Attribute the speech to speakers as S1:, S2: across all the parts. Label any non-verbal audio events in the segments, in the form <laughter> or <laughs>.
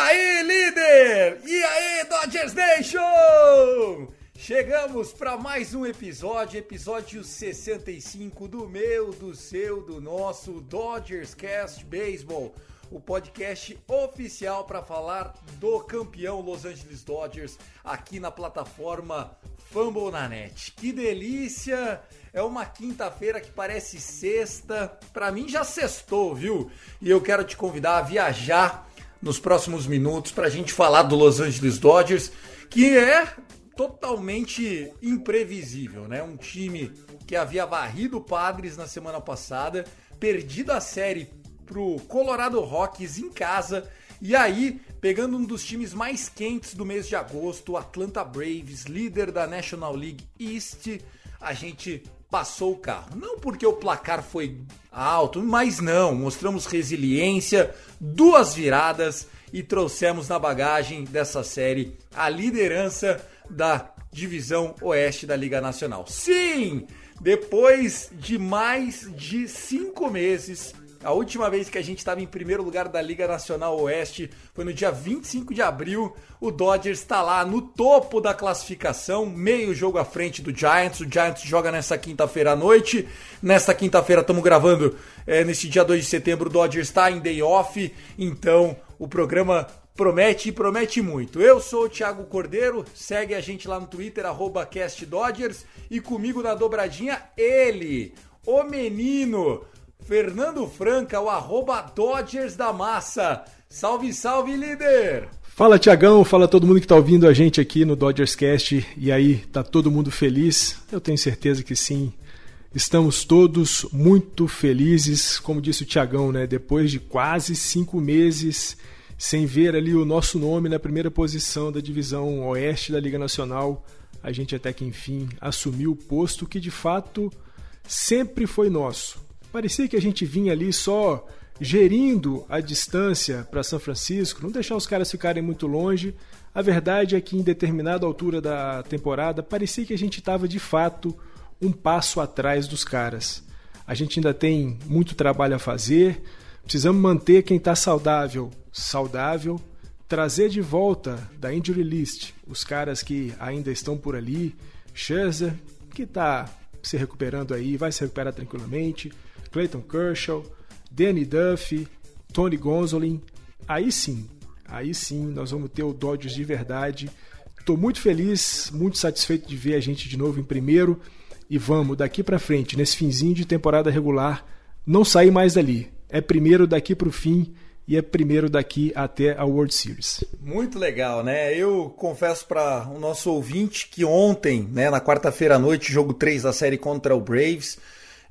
S1: Aí, líder? E aí, Dodgers Nation? Chegamos para mais um episódio, episódio 65 do meu, do seu, do nosso Dodgers Cast Baseball, o podcast oficial para falar do campeão Los Angeles Dodgers aqui na plataforma Fumble na Net. Que delícia! É uma quinta-feira que parece sexta. Para mim já sextou, viu? E eu quero te convidar a viajar nos próximos minutos para a gente falar do Los Angeles Dodgers, que é totalmente imprevisível, né? Um time que havia varrido o Padres na semana passada, perdido a série pro Colorado Rockies em casa e aí pegando um dos times mais quentes do mês de agosto, o Atlanta Braves, líder da National League East, a gente passou o carro. Não porque o placar foi alto, mas não, mostramos resiliência, duas viradas e trouxemos na bagagem dessa série a liderança da divisão oeste da Liga Nacional. Sim, depois de mais de cinco meses, a última vez que a gente estava em primeiro lugar da Liga Nacional Oeste foi no dia 25 de abril. O Dodgers está lá no topo da classificação, meio jogo à frente do Giants. O Giants joga nessa quinta-feira à noite. Nesta quinta-feira estamos gravando é, nesse dia 2 de setembro. O Dodgers está em day off, então o programa promete e promete muito. Eu sou o Thiago Cordeiro, segue a gente lá no Twitter, CastDodgers, e comigo na dobradinha ele, o menino, Fernando Franca, o arroba Dodgers da Massa. Salve, salve, líder!
S2: Fala Tiagão, fala todo mundo que está ouvindo a gente aqui no Dodgers Cast. E aí, tá todo mundo feliz? Eu tenho certeza que sim. Estamos todos muito felizes, como disse o Tiagão, né? Depois de quase cinco meses sem ver ali o nosso nome na primeira posição da divisão oeste da Liga Nacional, a gente até que enfim assumiu o posto que de fato sempre foi nosso. Parecia que a gente vinha ali só gerindo a distância para São Francisco, não deixar os caras ficarem muito longe. A verdade é que em determinada altura da temporada parecia que a gente estava de fato um passo atrás dos caras. A gente ainda tem muito trabalho a fazer, precisamos manter quem está saudável saudável, trazer de volta da injury list os caras que ainda estão por ali, Scherzer, que está se recuperando aí, vai se recuperar tranquilamente, Clayton Kershaw, Danny Duffy, Tony Gonzolin. Aí sim, aí sim nós vamos ter o Dodgers de verdade. Estou muito feliz, muito satisfeito de ver a gente de novo em primeiro e vamos daqui para frente nesse finzinho de temporada regular não sair mais dali. É primeiro daqui para o fim e é primeiro daqui até a World Series.
S1: Muito legal, né? Eu confesso para o nosso ouvinte que ontem, né, na quarta-feira à noite, jogo 3 da série contra o Braves,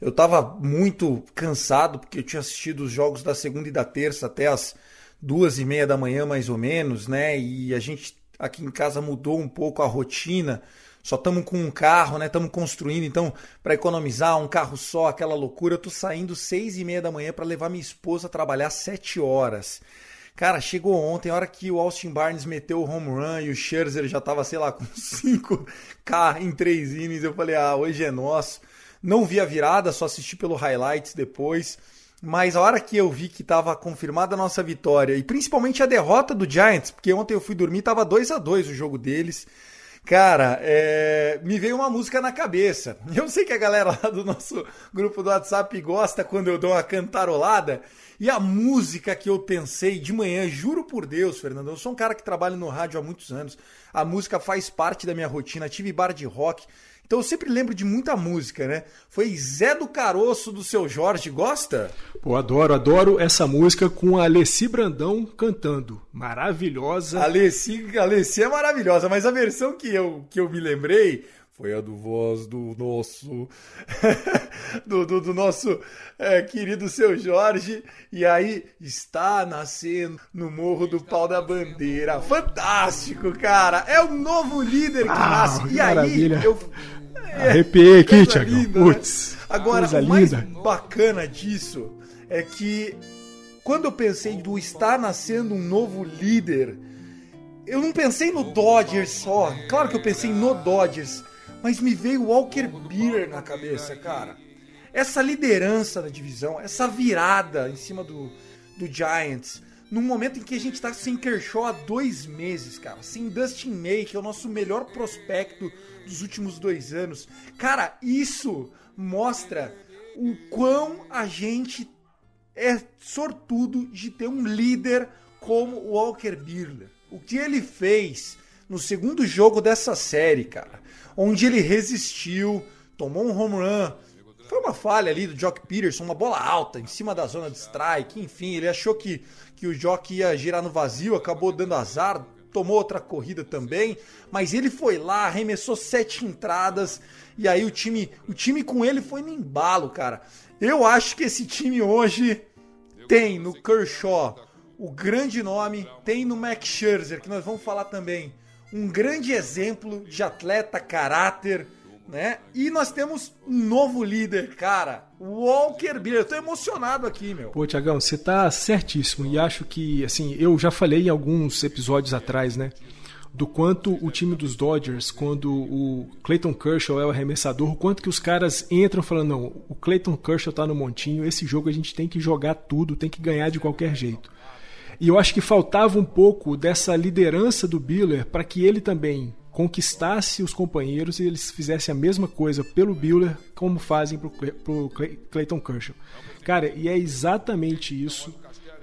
S1: eu estava muito cansado porque eu tinha assistido os jogos da segunda e da terça até as duas e meia da manhã, mais ou menos, né? E a gente aqui em casa mudou um pouco a rotina. Só estamos com um carro, né? Estamos construindo, então, para economizar um carro só, aquela loucura, eu tô saindo seis e meia da manhã para levar minha esposa a trabalhar sete horas. Cara, chegou ontem, a hora que o Austin Barnes meteu o home run e o Scherzer já tava, sei lá, <laughs> com 5K em três innings, eu falei, ah, hoje é nosso. Não vi a virada, só assisti pelo highlights depois. Mas a hora que eu vi que estava confirmada a nossa vitória, e principalmente a derrota do Giants, porque ontem eu fui dormir, tava 2 a 2 o jogo deles. Cara, é, me veio uma música na cabeça. <laughs> Eu sei que a galera lá do nosso grupo do WhatsApp gosta quando eu dou uma cantarolada. E a música que eu pensei de manhã, juro por Deus, Fernando, eu sou um cara que trabalha no rádio há muitos anos. A música faz parte da minha rotina. Tive bar de rock. Então eu sempre lembro de muita música, né? Foi Zé do Caroço do seu Jorge, gosta?
S2: Pô, adoro, adoro essa música com a Alessi Brandão cantando. Maravilhosa.
S1: Alessi, Alessi é maravilhosa, mas a versão que eu, que eu me lembrei foi a do voz do nosso <laughs> do, do, do, nosso é, querido seu Jorge e aí está nascendo no morro do pau da bandeira fantástico cara é o novo líder que ah, nasce e
S2: maravilha.
S1: aí eu
S2: Arrepiei aqui, Thiago.
S1: Né? Putz. Agora, o mais linda. bacana disso é que quando eu pensei do estar nascendo um novo líder, eu não pensei no Dodgers só. Claro que eu pensei no Dodgers, mas me veio o Walker Buehler na cabeça, cara. Essa liderança da divisão, essa virada em cima do, do Giants, num momento em que a gente tá sem Kershaw há dois meses, cara, sem Dustin May, que é o nosso melhor prospecto dos últimos dois anos. Cara, isso mostra o quão a gente é sortudo de ter um líder como o Walker Buehler. O que ele fez no segundo jogo dessa série, cara, onde ele resistiu, tomou um home run, foi uma falha ali do Jock Peterson, uma bola alta em cima da zona de strike, enfim, ele achou que, que o Jock ia girar no vazio, acabou dando azar, tomou outra corrida também, mas ele foi lá, arremessou sete entradas e aí o time, o time com ele foi no embalo, cara. Eu acho que esse time hoje tem no Kershaw o grande nome, tem no Max Scherzer, que nós vamos falar também, um grande exemplo de atleta, caráter, né? E nós temos um novo líder, cara. Walker Buehler. Eu tô emocionado aqui, meu.
S2: Pô, Tiagão, você tá certíssimo. E acho que, assim, eu já falei em alguns episódios atrás, né? Do quanto o time dos Dodgers, quando o Clayton Kershaw é o arremessador, o quanto que os caras entram falando, não, o Clayton Kershaw tá no montinho, esse jogo a gente tem que jogar tudo, tem que ganhar de qualquer jeito. E eu acho que faltava um pouco dessa liderança do Biller para que ele também conquistasse os companheiros e eles fizessem a mesma coisa pelo Buehler como fazem para o Clayton Kershaw. Cara, e é exatamente isso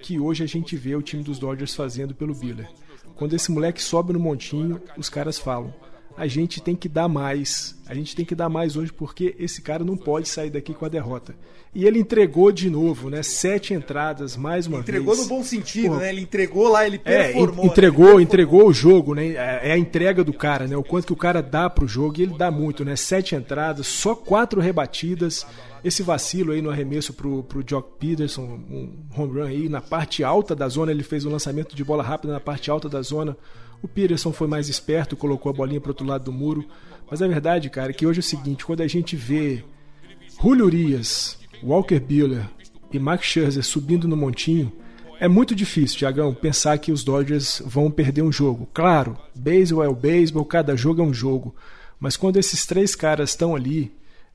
S2: que hoje a gente vê o time dos Dodgers fazendo pelo Buehler. Quando esse moleque sobe no montinho, os caras falam: a gente tem que dar mais, a gente tem que dar mais hoje porque esse cara não pode sair daqui com a derrota. E ele entregou de novo, né? Sete entradas, mais uma
S1: entregou
S2: vez.
S1: Entregou no bom sentido, Pô, né? Ele entregou lá, ele
S2: é, performou. É, entregou, né? entregou o jogo, né? É, é a entrega do cara, né? O quanto que o cara dá pro jogo, e ele dá muito, né? Sete entradas, só quatro rebatidas. Esse vacilo aí no arremesso pro, pro Jock Peterson, um home run aí, na parte alta da zona, ele fez um lançamento de bola rápida na parte alta da zona. O Peterson foi mais esperto, colocou a bolinha pro outro lado do muro. Mas a verdade, cara, é que hoje é o seguinte, quando a gente vê Julio Urias, Walker Buehler e Max Scherzer subindo no montinho, é muito difícil, Tiagão, pensar que os Dodgers vão perder um jogo. Claro, beisebol é o beisebol, cada jogo é um jogo. Mas quando esses três caras estão ali,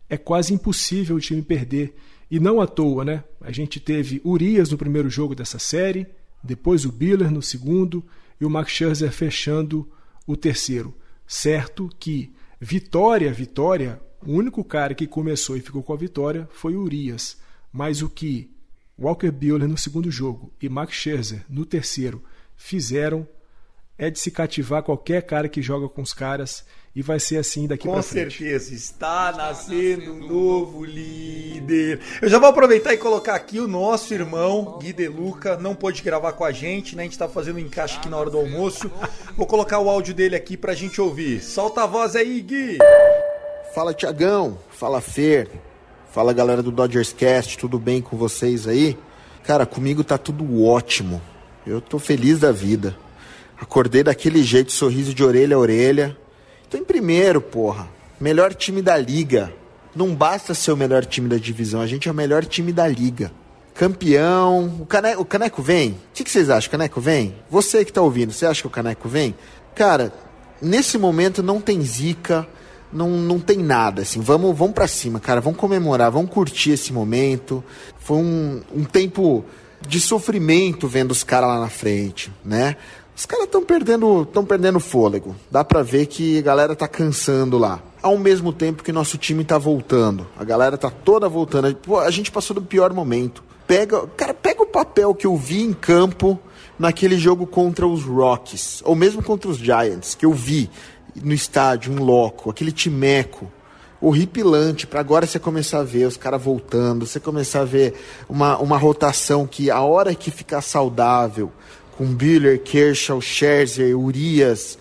S2: é quase impossível o time perder. E não à toa, né? A gente teve Urias no primeiro jogo dessa série, depois o Biller no segundo e o Max Scherzer fechando o terceiro. Certo que vitória, vitória, o único cara que começou e ficou com a vitória foi o Urias. Mas o que Walker Buehler no segundo jogo e Max Scherzer no terceiro fizeram é de se cativar qualquer cara que joga com os caras e vai ser assim daqui para frente.
S1: Com certeza, está nascendo um novo líder. Eu já vou aproveitar e colocar aqui o nosso irmão Gui De Luca, não pôde gravar com a gente, né? A gente tá fazendo um encaixe aqui na hora do almoço. Vou colocar o áudio dele aqui pra gente ouvir. Solta a voz aí, Gui.
S3: Fala Tiagão, fala Fer, fala galera do Dodgers Cast, tudo bem com vocês aí? Cara, comigo tá tudo ótimo. Eu tô feliz da vida. Acordei daquele jeito, sorriso de orelha a orelha. Tô em primeiro, porra. Melhor time da liga. Não basta ser o melhor time da divisão, a gente é o melhor time da liga. Campeão. O caneco, o caneco vem? O que, que vocês acham? O caneco vem? Você que tá ouvindo, você acha que o caneco vem? Cara, nesse momento não tem zica não, não tem nada, assim. Vamos, vamos para cima, cara. Vamos comemorar, vamos curtir esse momento. Foi um, um tempo de sofrimento vendo os caras lá na frente, né? Os caras estão perdendo, estão perdendo fôlego. Dá para ver que a galera tá cansando lá. Ao mesmo tempo que nosso time tá voltando. A galera tá toda voltando. Pô, a gente passou do pior momento. Pega, cara, pega o papel que eu vi em campo naquele jogo contra os Rockies, ou mesmo contra os Giants, que eu vi no estádio, um loco, aquele timeco horripilante para agora você começar a ver os caras voltando, você começar a ver uma, uma rotação que a hora que ficar saudável, com Biller, Kershaw, Scherzer, Urias,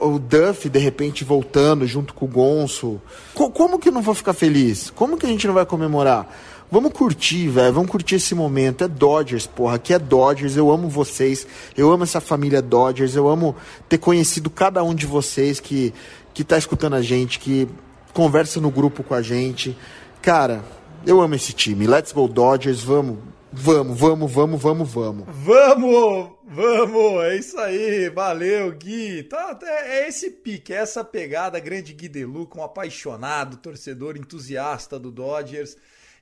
S3: o Duff de repente voltando junto com o Gonço. Co como que eu não vou ficar feliz? Como que a gente não vai comemorar? Vamos curtir, velho. Vamos curtir esse momento. É Dodgers, porra. Aqui é Dodgers. Eu amo vocês. Eu amo essa família Dodgers. Eu amo ter conhecido cada um de vocês que, que tá escutando a gente, que conversa no grupo com a gente. Cara, eu amo esse time. Let's go Dodgers. Vamos, vamos, vamos, vamos, vamos, vamos.
S1: Vamos, vamos. É isso aí. Valeu, Gui. Tá, é, é esse pique, é essa pegada grande Gui Deluca, um apaixonado, torcedor entusiasta do Dodgers.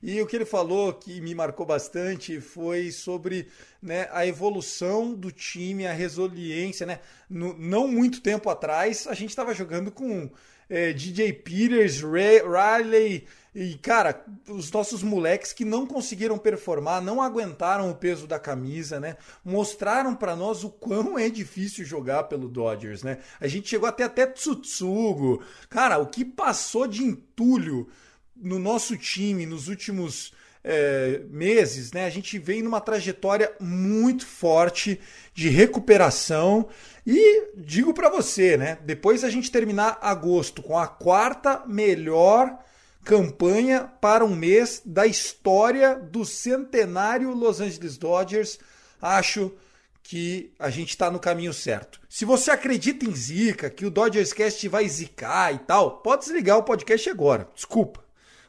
S1: E o que ele falou que me marcou bastante foi sobre né, a evolução do time, a resiliência. Né? No, não muito tempo atrás, a gente estava jogando com é, DJ Peters, Ray, Riley e, cara, os nossos moleques que não conseguiram performar, não aguentaram o peso da camisa, né? Mostraram para nós o quão é difícil jogar pelo Dodgers, né? A gente chegou até até Tsutsugo. Cara, o que passou de entulho no nosso time nos últimos é, meses, né, a gente vem numa trajetória muito forte de recuperação e digo para você, né, depois a gente terminar agosto com a quarta melhor campanha para um mês da história do centenário Los Angeles Dodgers, acho que a gente está no caminho certo. Se você acredita em zica, que o Dodgers Cast vai zicar e tal, pode desligar o podcast agora. Desculpa.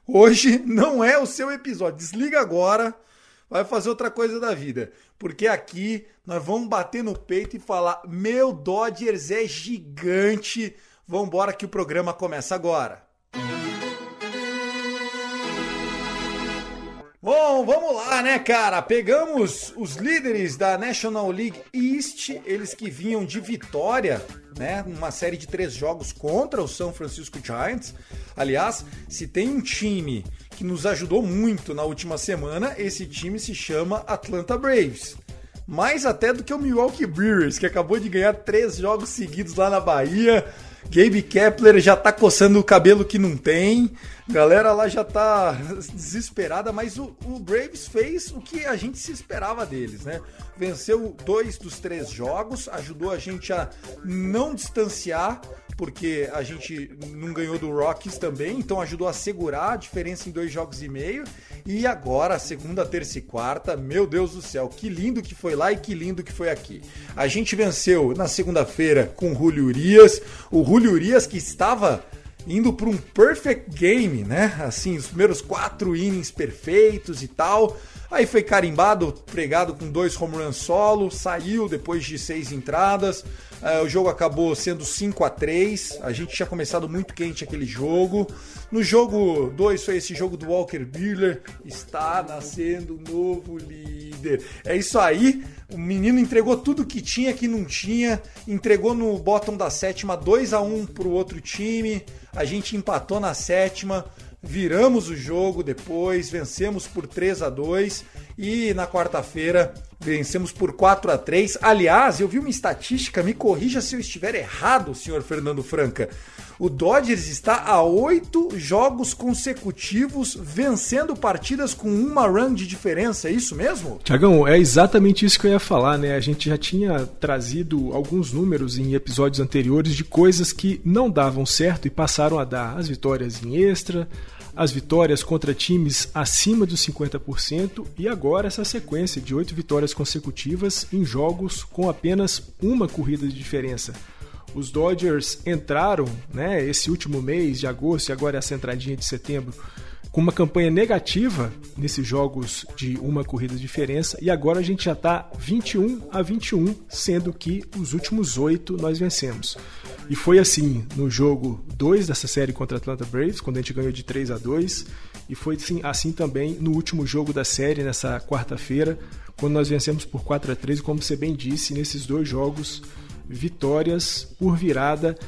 S1: Hoje não é o seu episódio. Desliga agora, vai fazer outra coisa da vida. Porque aqui nós vamos bater no peito e falar: meu Dodgers é gigante. Vambora que o programa começa agora. Bom, vamos lá, né, cara? Pegamos os líderes da National League East, eles que vinham de vitória, né? Uma série de três jogos contra o São Francisco Giants. Aliás, se tem um time que nos ajudou muito na última semana, esse time se chama Atlanta Braves. Mais até do que o Milwaukee Brewers, que acabou de ganhar três jogos seguidos lá na Bahia. Gabe Kepler já tá coçando o cabelo que não tem. Galera lá já tá desesperada, mas o, o, Braves fez o que a gente se esperava deles, né? Venceu dois dos três jogos, ajudou a gente a não distanciar porque a gente não ganhou do Rockies também, então ajudou a segurar a diferença em dois jogos e meio. E agora, segunda, terça e quarta, meu Deus do céu, que lindo que foi lá e que lindo que foi aqui. A gente venceu na segunda-feira com o Julio Urias, o Julio Urias que estava indo para um perfect game, né? Assim, os primeiros quatro innings perfeitos e tal. Aí foi carimbado, pregado com dois home run solo, saiu depois de seis entradas. Uh, o jogo acabou sendo 5 a 3 A gente tinha começado muito quente aquele jogo. No jogo 2 foi esse jogo do Walker Buehler. Está nascendo um novo líder. É isso aí. O menino entregou tudo que tinha, que não tinha. Entregou no bottom da sétima 2 a 1 para o outro time. A gente empatou na sétima viramos o jogo depois, vencemos por 3 a 2 e na quarta-feira vencemos por 4 a 3. Aliás, eu vi uma estatística, me corrija se eu estiver errado, senhor Fernando Franca. O Dodgers está a oito jogos consecutivos vencendo partidas com uma run de diferença, é isso mesmo?
S2: Tiagão, é exatamente isso que eu ia falar, né? A gente já tinha trazido alguns números em episódios anteriores de coisas que não davam certo e passaram a dar as vitórias em extra, as vitórias contra times acima dos 50% e agora essa sequência de oito vitórias consecutivas em jogos com apenas uma corrida de diferença. Os Dodgers entraram, né, esse último mês de agosto e agora essa entradinha de setembro, com uma campanha negativa nesses jogos de uma corrida de diferença e agora a gente já está 21 a 21, sendo que os últimos oito nós vencemos. E foi assim no jogo 2 dessa série contra Atlanta Braves, quando a gente ganhou de 3 a 2 e foi assim, assim também no último jogo da série, nessa quarta-feira, quando nós vencemos por 4 a 3 e como você bem disse, nesses dois jogos, vitórias por virada.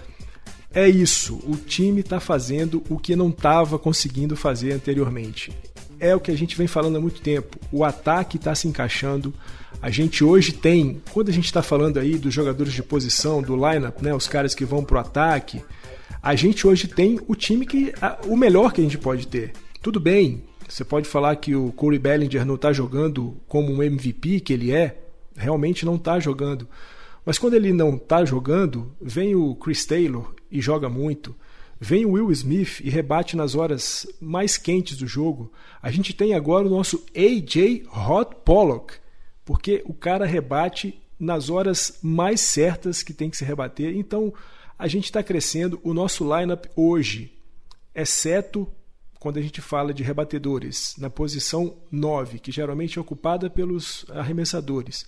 S2: É isso, o time está fazendo o que não estava conseguindo fazer anteriormente. É o que a gente vem falando há muito tempo. O ataque está se encaixando. A gente hoje tem, quando a gente está falando aí dos jogadores de posição, do lineup, né, os caras que vão para o ataque, a gente hoje tem o time que o melhor que a gente pode ter. Tudo bem, você pode falar que o Corey Bellinger não está jogando como um MVP que ele é, realmente não está jogando. Mas quando ele não está jogando, vem o Chris Taylor e joga muito. Vem o Will Smith e rebate nas horas mais quentes do jogo. A gente tem agora o nosso AJ Hot Pollock, porque o cara rebate nas horas mais certas que tem que se rebater. Então a gente está crescendo. O nosso lineup hoje, exceto quando a gente fala de rebatedores, na posição 9, que geralmente é ocupada pelos arremessadores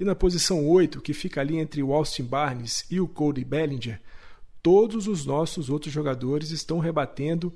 S2: e na posição 8, que fica ali entre o Austin Barnes e o Cody Bellinger, todos os nossos outros jogadores estão rebatendo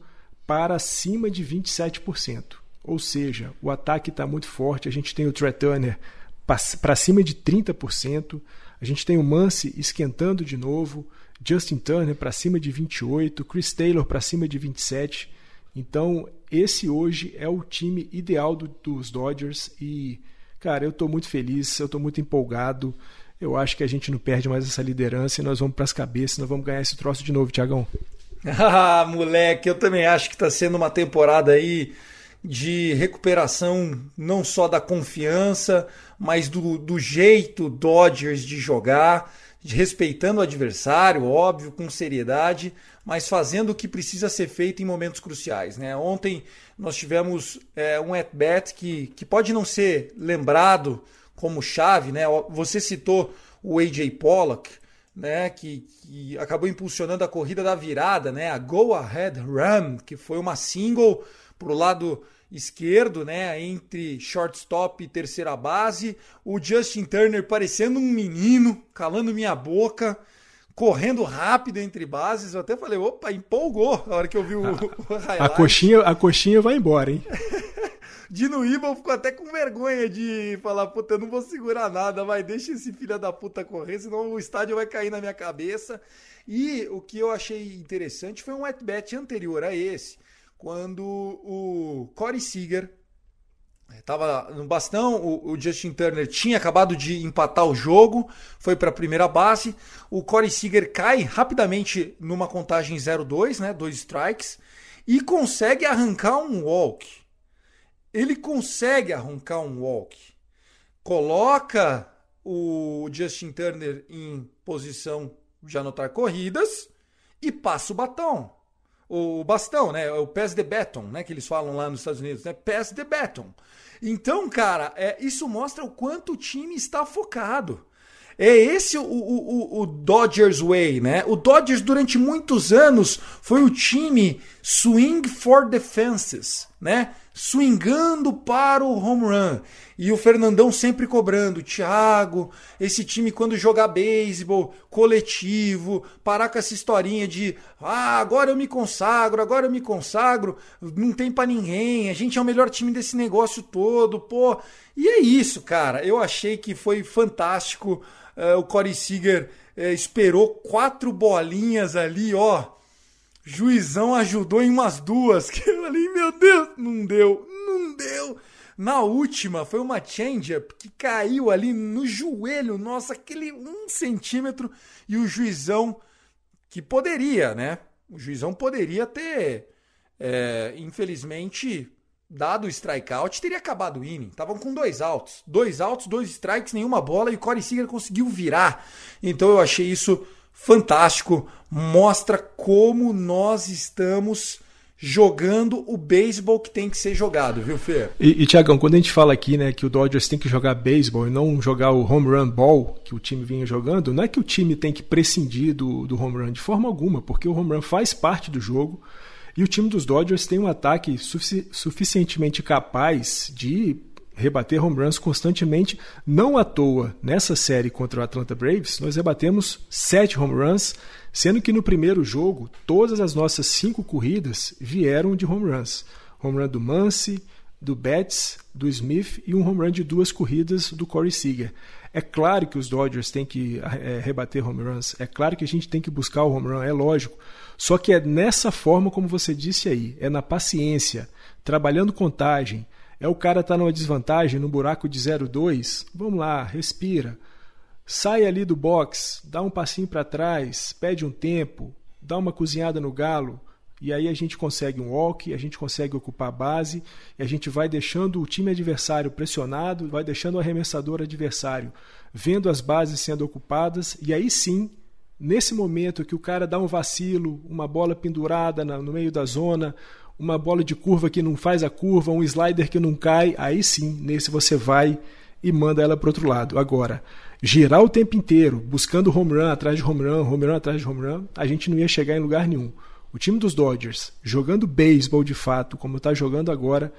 S2: para acima de 27%. Ou seja, o ataque está muito forte. A gente tem o Trey Turner para cima de 30%. A gente tem o Mance esquentando de novo. Justin Turner para cima de 28%. Chris Taylor para cima de 27%. Então, esse hoje é o time ideal do, dos Dodgers e Cara, eu estou muito feliz, eu estou muito empolgado. Eu acho que a gente não perde mais essa liderança e nós vamos para as cabeças, nós vamos ganhar esse troço de novo, Tiagão.
S1: Ah, moleque, eu também acho que está sendo uma temporada aí de recuperação não só da confiança, mas do, do jeito Dodgers de jogar, de respeitando o adversário, óbvio, com seriedade, mas fazendo o que precisa ser feito em momentos cruciais. Né? Ontem nós tivemos é, um at-bat que, que pode não ser lembrado como chave. Né? Você citou o A.J. Pollock, né, que, que, acabou impulsionando a corrida da virada, né, a Go Ahead Run, que foi uma single para o lado esquerdo, né, entre shortstop e terceira base. O Justin Turner parecendo um menino, calando minha boca correndo rápido entre bases. Eu até falei, opa, empolgou na hora que eu vi o, <laughs> a, o
S2: highlight. A coxinha, a coxinha vai embora, hein? <laughs>
S1: Dino Ibal ficou até com vergonha de falar, puta, eu não vou segurar nada, vai, deixa esse filho da puta correr, senão o estádio vai cair na minha cabeça. E o que eu achei interessante foi um at-bat anterior a esse, quando o Corey Seager Tava no bastão, o, o, Justin Turner tinha acabado de empatar o jogo, foi para a primeira base. O Corey Seager cai rapidamente numa contagem 0-2, né, dois strikes, e consegue arrancar um walk. Ele consegue arrancar um walk. Coloca o Justin Turner em posição de anotar corridas e passa o batom. O bastão, né? O pass the baton, né? Que eles falam lá nos Estados Unidos, né? Pass the baton. Então, cara, é, isso mostra o quanto o time está focado. É esse o, o, o, Dodgers Way, né? O Dodgers durante muitos anos foi o time swing for the fences, né? Swingando para o home run. E o Fernandão sempre cobrando, Thiago, esse time quando jogar beisebol, coletivo, parar com essa historinha de ah, agora eu me consagro, agora eu me consagro, não tem para ninguém, a gente é o melhor time desse negócio todo, pô. E é isso, cara. Eu achei que foi fantástico. Uh, o Corey Seager uh, esperou quatro bolinhas ali, ó. Juizão ajudou em umas duas. <laughs> Que eu falei, meu Deus, não deu, não deu. Na última, foi uma change-up que caiu ali no joelho, nossa, aquele um centímetro, e o juizão, que poderia, né? O juizão poderia ter, é, infelizmente, dado o strikeout, teria acabado o inning. Estavam com dois outs. Dois outs, dois strikes, nenhuma bola, e o Corey Seager conseguiu virar. Então eu achei isso fantástico. Mostra como nós estamos jogando o beisebol que tem que ser jogado, viu, Fê?
S2: E, e Tiagão, quando a gente fala aqui né, que o Dodgers tem que jogar beisebol e não jogar o home run ball que o time vinha jogando, não é que o time tem que prescindir do, do home run de forma alguma, porque o home run faz parte do jogo e o time dos Dodgers tem um ataque sufici suficientemente capaz de rebater home runs constantemente. Não à toa, nessa série contra o Atlanta Braves, nós rebatemos sete home runs, sendo que no primeiro jogo, todas as nossas cinco corridas vieram de home runs. Home run do Muncy, do Betts, do Smith e um home run de duas corridas do Corey Seager. É claro que os Dodgers têm que é, rebater home runs, é claro que a gente tem que buscar o home run, é lógico. Só que é nessa forma, como você disse aí, é na paciência, trabalhando contagem. É o cara tá numa desvantagem, no buraco de 0,2. Vamos lá, respira. Sai ali do box, dá um passinho para trás, pede um tempo, dá uma cozinhada no galo, e aí a gente consegue um walk, a gente consegue ocupar a base, e a gente vai deixando o time adversário pressionado, vai deixando o arremessador adversário vendo as bases sendo ocupadas, e aí sim, nesse momento que o cara dá um vacilo, uma bola pendurada no meio da zona, uma bola de curva que não faz a curva, um slider que não cai, aí sim, nesse você vai e manda ela para outro lado. Agora, girar o tempo inteiro, buscando home run atrás de home run, home run atrás de home run, a gente não ia chegar em lugar nenhum. O time dos Dodgers, jogando beisebol de fato, como está jogando agora,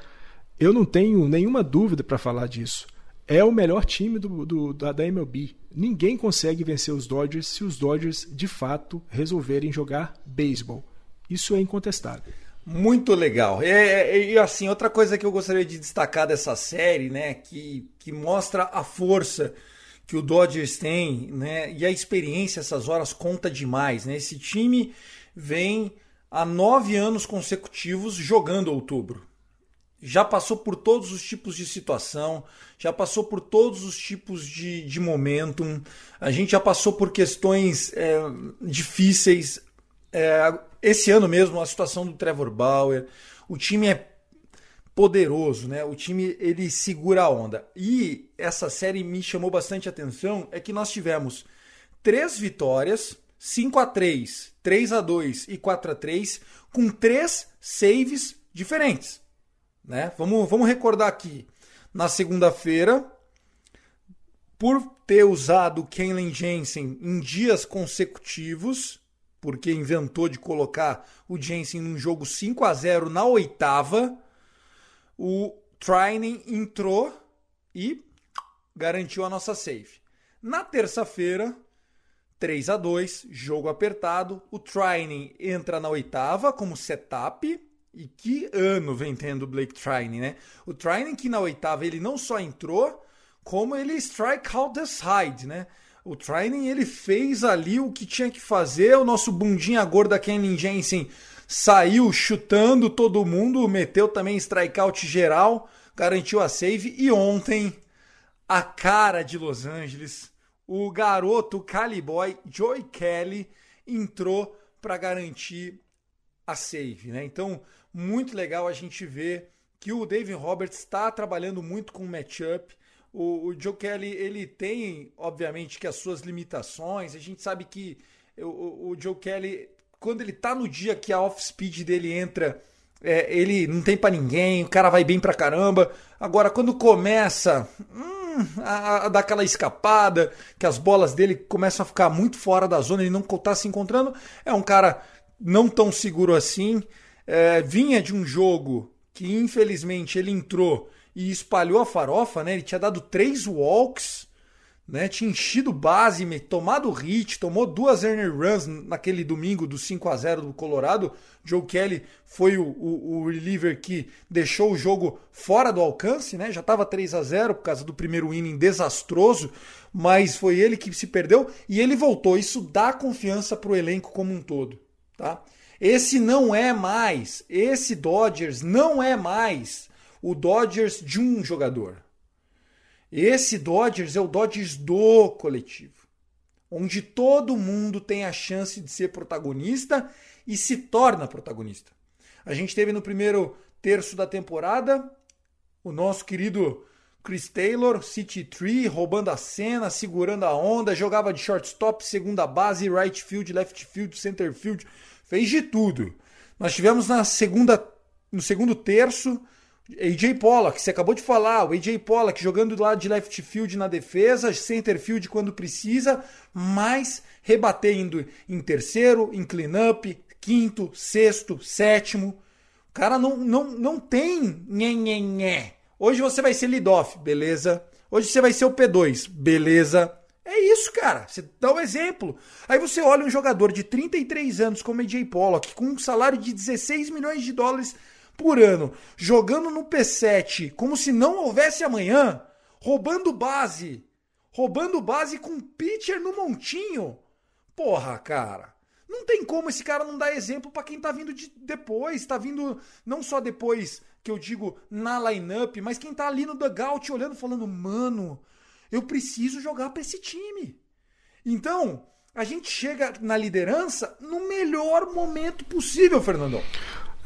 S2: eu não tenho nenhuma dúvida para falar disso. É o melhor time do, do, da, MLB. Ninguém consegue vencer os Dodgers se os Dodgers de fato resolverem jogar beisebol. Isso é incontestável.
S1: Muito legal. E, e, assim, outra coisa que eu gostaria de destacar dessa série, né, que, que mostra a força que o Dodgers tem, né, e a experiência essas horas conta demais, né? Esse time vem há nove anos consecutivos jogando outubro. Já passou por todos os tipos de situação, já passou por todos os tipos de, de momentum, a gente já passou por questões é, difíceis. É, esse ano mesmo, a situação do Trevor Bauer, o time é poderoso, né? O time ele segura a onda. E essa série me chamou bastante atenção é que nós tivemos três vitórias 5 a 3 3 a 2 e 4 a 3 com três saves diferentes. Né? Vamos, vamos recordar aqui. Na segunda-feira, por ter usado Kenley Jensen em dias consecutivos, porque inventou de colocar o Jensen num jogo 5 a 0 na oitava, o Trining entrou e garantiu a nossa save. Na terça-feira, 3 a 2 jogo apertado. O Trining entra na oitava como setup. E que ano vem tendo o Blake Trining, né? O Trining que na oitava ele não só entrou, como ele strike out the side, né? O Trining ele fez ali o que tinha que fazer. O nosso bundinha gorda Kenley Jensen saiu chutando todo mundo, meteu também strikeout geral, garantiu a save. E ontem, a cara de Los Angeles o garoto Caliboy Joey Kelly entrou para garantir a save, né? Então, muito legal a gente ver que o David Roberts está trabalhando muito com o matchup. O, o Joe Kelly, ele tem, obviamente, que as suas limitações. A gente sabe que o, o Joe Kelly, quando ele tá no dia que a off-speed dele entra, é, ele não tem para ninguém, o cara vai bem pra caramba. Agora, quando começa... Hum, a, a dar aquela escapada, que as bolas dele começam a ficar muito fora da zona, ele não está se encontrando. É um cara não tão seguro assim. É, vinha de um jogo que infelizmente ele entrou e espalhou a farofa, né? Ele tinha dado três walks né? Tinha enchido base, tomado hit, tomou duas earner runs naquele domingo do 5 a 0 do Colorado. Joe Kelly foi o, o, o reliever que deixou o jogo fora do alcance, né? Já estava 3 a 0 por causa do primeiro inning desastroso, mas foi ele que se perdeu e ele voltou. Isso dá confiança para o elenco como um todo, tá? Esse não é mais, esse Dodgers não é mais o Dodgers de um jogador. Esse Dodgers é o Dodgers do coletivo, onde todo mundo tem a chance de ser protagonista e se torna protagonista. A gente teve no primeiro terço da temporada o nosso querido Chris Taylor, City Tree, roubando a cena, segurando a onda, jogava de shortstop, segunda base, right field, left field, center field, fez de tudo. Nós tivemos na segunda, no segundo terço AJ Pollock, você acabou de falar, o AJ Pollock jogando lá de left field na defesa, center field quando precisa, mas rebatendo em terceiro, em cleanup, quinto, sexto, sétimo. O cara não, não, não tem nhé, nhé, nhé. Hoje você vai ser lead-off, beleza. Hoje você vai ser o P2, beleza. É isso, cara. Você dá um exemplo. Aí você olha um jogador de 33 anos como AJ Pollock, com um salário de 16 milhões de dólares por ano, jogando no P7 como se não houvesse amanhã, roubando base, roubando base com pitcher no montinho. Porra, cara. Não tem como esse cara não dar exemplo para quem tá vindo de depois, tá vindo não só depois que eu digo na lineup, mas quem tá ali no dugout olhando falando, mano, eu preciso jogar para esse time. Então, a gente chega na liderança no melhor momento possível, Fernandão.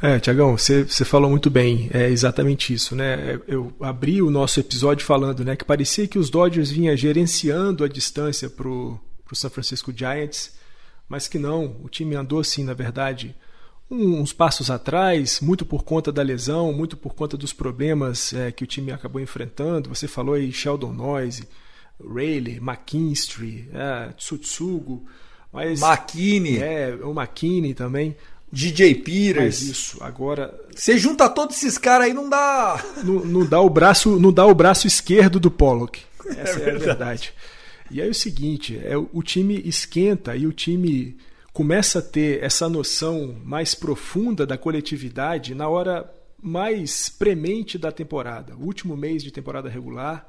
S2: É, Tiagão, você, você falou muito bem, é exatamente isso, né? Eu abri o nosso episódio falando, né, que parecia que os Dodgers vinham gerenciando a distância pro, pro San Francisco Giants, mas que não, o time andou assim, na verdade, uns passos atrás, muito por conta da lesão, muito por conta dos problemas é, que o time acabou enfrentando. Você falou aí Sheldon Noise, Rayleigh, McKinstry, é, Tsutsugo, mas
S1: McKinney.
S2: É, o McKinney também.
S1: DJ Peters.
S2: Mas isso, agora.
S1: Você junta todos esses caras aí, não dá.
S2: Não, não, dá o braço, não dá o braço esquerdo do Pollock. Essa é, é a verdade. E aí é o seguinte, é, o time esquenta e o time começa a ter essa noção mais profunda da coletividade na hora mais premente da temporada. O último mês de temporada regular,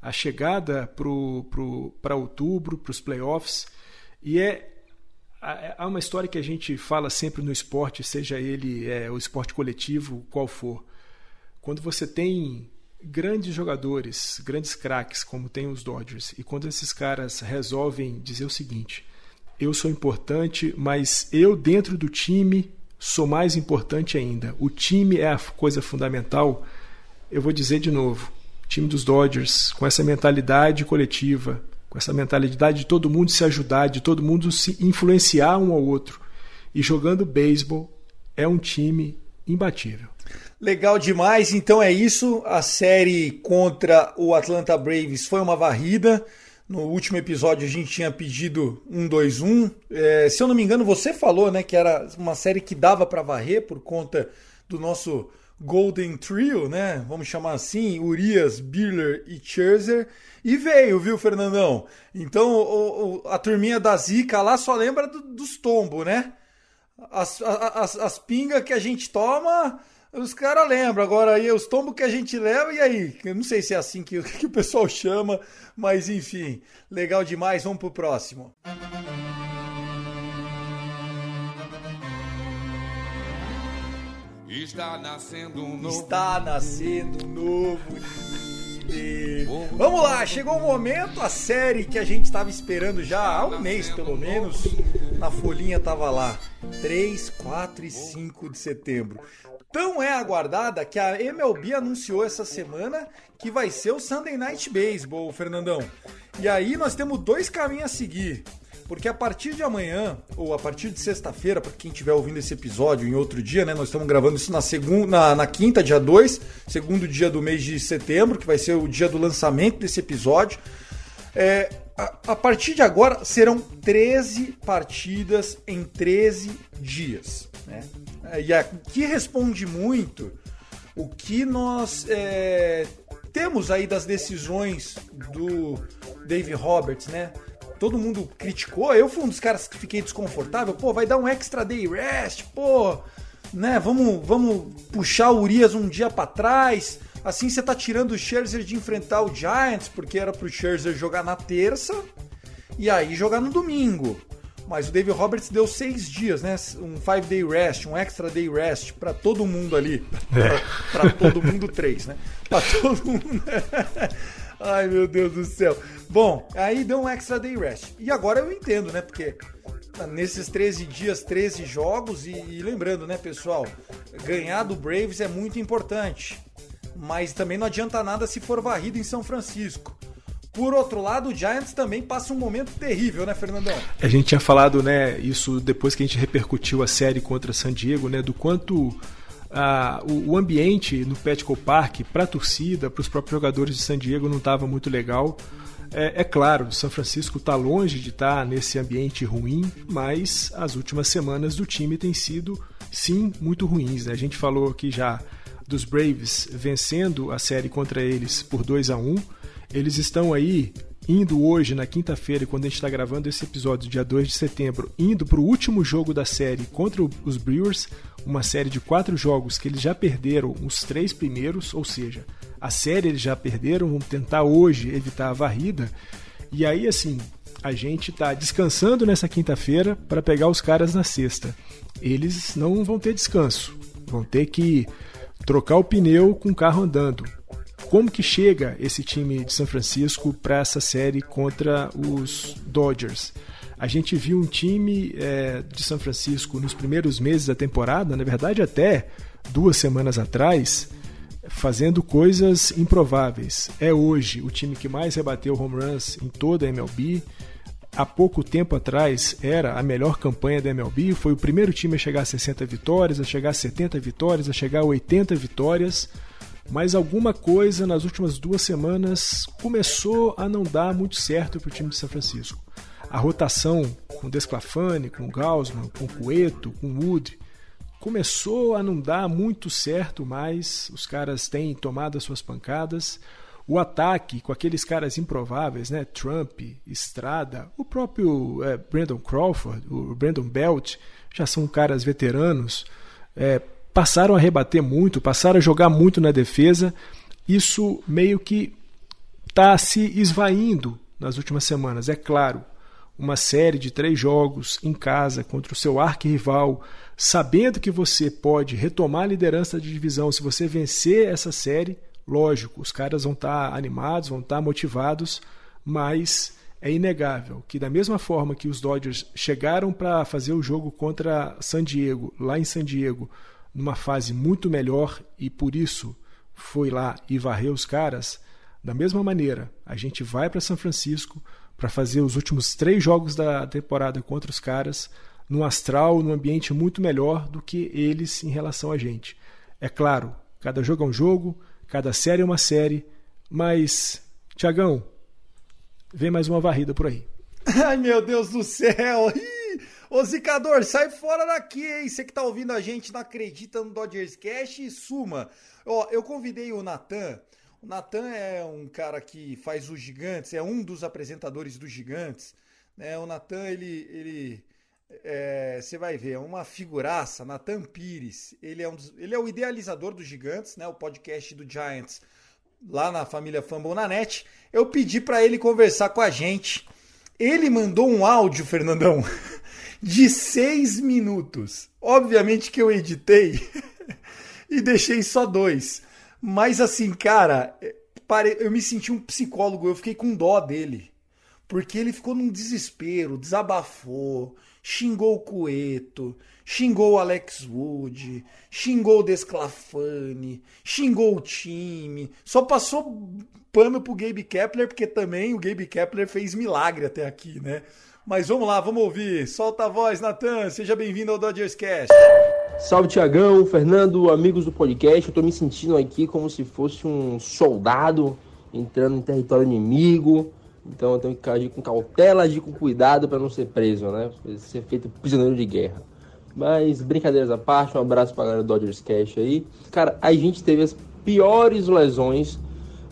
S2: a chegada para outubro, para os playoffs. E é há uma história que a gente fala sempre no esporte, seja ele é, o esporte coletivo, qual for. Quando você tem grandes jogadores, grandes craques, como tem os Dodgers, e quando esses caras resolvem dizer o seguinte: eu sou importante, mas eu dentro do time sou mais importante ainda. O time é a coisa fundamental. Eu vou dizer de novo: time dos Dodgers, com essa mentalidade coletiva, com essa mentalidade de todo mundo se ajudar, de todo mundo se influenciar um ao outro, e jogando beisebol, é um time imbatível.
S1: Legal demais. Então é isso. A série contra o Atlanta Braves foi uma varrida. No último episódio a gente tinha pedido 1-2-1. É, se eu não me engano, você falou né, que era uma série que dava para varrer por conta do nosso Golden Trio, né? Vamos chamar assim, Urias, Biller e Scherzer. E veio, viu, Fernandão? Então o, o, a turminha da Zica lá só lembra do, dos tombos, né? As, as, as pingas que a gente toma os caras lembram. Agora aí, os tombos que a gente leva, e aí? Eu não sei se é assim que, <laughs> que o pessoal chama, mas enfim, legal demais. Vamos pro próximo.
S4: Está nascendo um novo.
S1: Está nascendo um novo líder. Vamos lá, chegou o momento, a série que a gente estava esperando já há um mês pelo menos. Na folhinha tava lá. 3, 4 e 5 de setembro tão é aguardada que a MLB anunciou essa semana que vai ser o Sunday Night Baseball, Fernandão. E aí nós temos dois caminhos a seguir. Porque a partir de amanhã, ou a partir de sexta-feira, para quem estiver ouvindo esse episódio em outro dia, né? Nós estamos gravando isso na, segunda, na, na quinta, dia 2, segundo dia do mês de setembro, que vai ser o dia do lançamento desse episódio. É, a, a, partir de agora serão 13 partidas em 13 dias. Né? E aqui responde muito o que nós é, temos aí das decisões do Dave Roberts, né? Todo mundo criticou, eu fui um dos caras que fiquei desconfortável. Pô, vai dar um extra day rest, pô, né? Vamos, vamos puxar o Urias um dia para trás. Assim você tá tirando o Scherzer de enfrentar o Giants, porque era pro Scherzer jogar na terça e aí jogar no domingo. Mas o David Roberts deu seis dias, né? Um five day rest, um extra day rest para todo mundo ali. É. Para todo mundo três, né? Para todo mundo. <laughs> Ai meu Deus do céu. Bom, aí deu um extra day rest. E agora eu entendo, né? Porque nesses 13 dias, 13 jogos, e, e lembrando, né, pessoal, ganhar do Braves é muito importante. Mas também não adianta nada se for varrido em São Francisco. Por outro lado, o Giants também passa um momento terrível, né, Fernandão?
S2: A gente tinha falado, né, isso depois que a gente repercutiu a série contra San Diego, né, do quanto ah, o, o, ambiente no Petco Park para a torcida, para os próprios jogadores de San Diego não estava muito legal. É, é, claro, São Francisco está longe de estar tá nesse ambiente ruim, mas as últimas semanas do time têm sido, sim, muito ruins. Né? A gente falou aqui já dos Braves vencendo a série contra eles por 2 a 1 Eles estão aí indo hoje, na quinta-feira, quando a gente está gravando esse episódio, dia 2 de setembro, indo para o último jogo da série contra os Brewers, uma série de quatro jogos que eles já perderam os três primeiros, ou seja, a série eles já perderam, vão tentar hoje evitar a varrida. E aí, assim, a gente está descansando nessa quinta-feira para pegar os caras na sexta. Eles não vão ter descanso, vão ter que trocar o pneu com o carro andando. Como que chega esse time de São Francisco para essa série contra os Dodgers? A gente viu um time é, de São Francisco nos primeiros meses da temporada, na verdade até duas semanas atrás, fazendo coisas improváveis. É hoje o time que mais rebateu home runs em toda a MLB. Há pouco tempo atrás era a melhor campanha da MLB, foi o primeiro time a chegar a 60 vitórias, a chegar a 70 vitórias, a chegar a 80 vitórias mas alguma coisa nas últimas duas semanas começou a não dar muito certo para o time de São Francisco. A rotação com Desclafani, com Gaussman, com Cueto, com Wood começou a não dar muito certo mais. Os caras têm tomado as suas pancadas. O ataque com aqueles caras improváveis, né? Trump, Estrada, o próprio é, Brandon Crawford, o Brandon Belt, já são caras veteranos. É, passaram a rebater muito, passaram a jogar muito na defesa. Isso meio que está se esvaindo nas últimas semanas. É claro, uma série de três jogos em casa contra o seu arquirrival, sabendo que você pode retomar a liderança da divisão se você vencer essa série, lógico, os caras vão estar tá animados, vão estar tá motivados, mas é inegável que da mesma forma que os Dodgers chegaram para fazer o jogo contra San Diego, lá em San Diego, numa fase muito melhor e por isso foi lá e varreu os caras, da mesma maneira, a gente vai para São Francisco para fazer os últimos três jogos da temporada contra os caras, num astral, num ambiente muito melhor do que eles em relação a gente. É claro, cada jogo é um jogo, cada série é uma série, mas, Tiagão, vem mais uma varrida por aí. <laughs>
S1: Ai meu Deus do céu! Ô Zicador, sai fora daqui, hein? Você que tá ouvindo a gente não acredita no Dodgers Cash e suma. Ó, eu convidei o Natan. O Natan é um cara que faz os Gigantes, é um dos apresentadores dos Gigantes. Né? O Natan, ele, ele é, você vai ver, é uma figuraça, Natan Pires. Ele é, um dos, ele é o idealizador dos Gigantes, né? O podcast do Giants lá na família Fumble na net. Eu pedi para ele conversar com a gente. Ele mandou um áudio, Fernandão. <laughs> de seis minutos. Obviamente que eu editei <laughs> e deixei só dois. Mas assim, cara, eu me senti um psicólogo, eu fiquei com dó dele. Porque ele ficou num desespero, desabafou, xingou o Cueto, xingou o Alex Wood, xingou o Desclafani, xingou o time, só passou pano pro Gabe Kepler, porque também o Gabe Kepler fez milagre até aqui, né? Mas vamos lá, vamos ouvir. Solta a voz, Natan. Seja bem-vindo ao Dodgers Cast.
S5: Salve, Tiagão, Fernando, amigos do podcast. Eu tô me sentindo aqui como se fosse um soldado entrando em território inimigo. Então eu tenho que agir com cautela, agir com cuidado para não ser preso, né? Ser feito prisioneiro de guerra. Mas brincadeiras à parte, um abraço pra galera do Dodgers Cash aí. Cara, a gente teve as piores lesões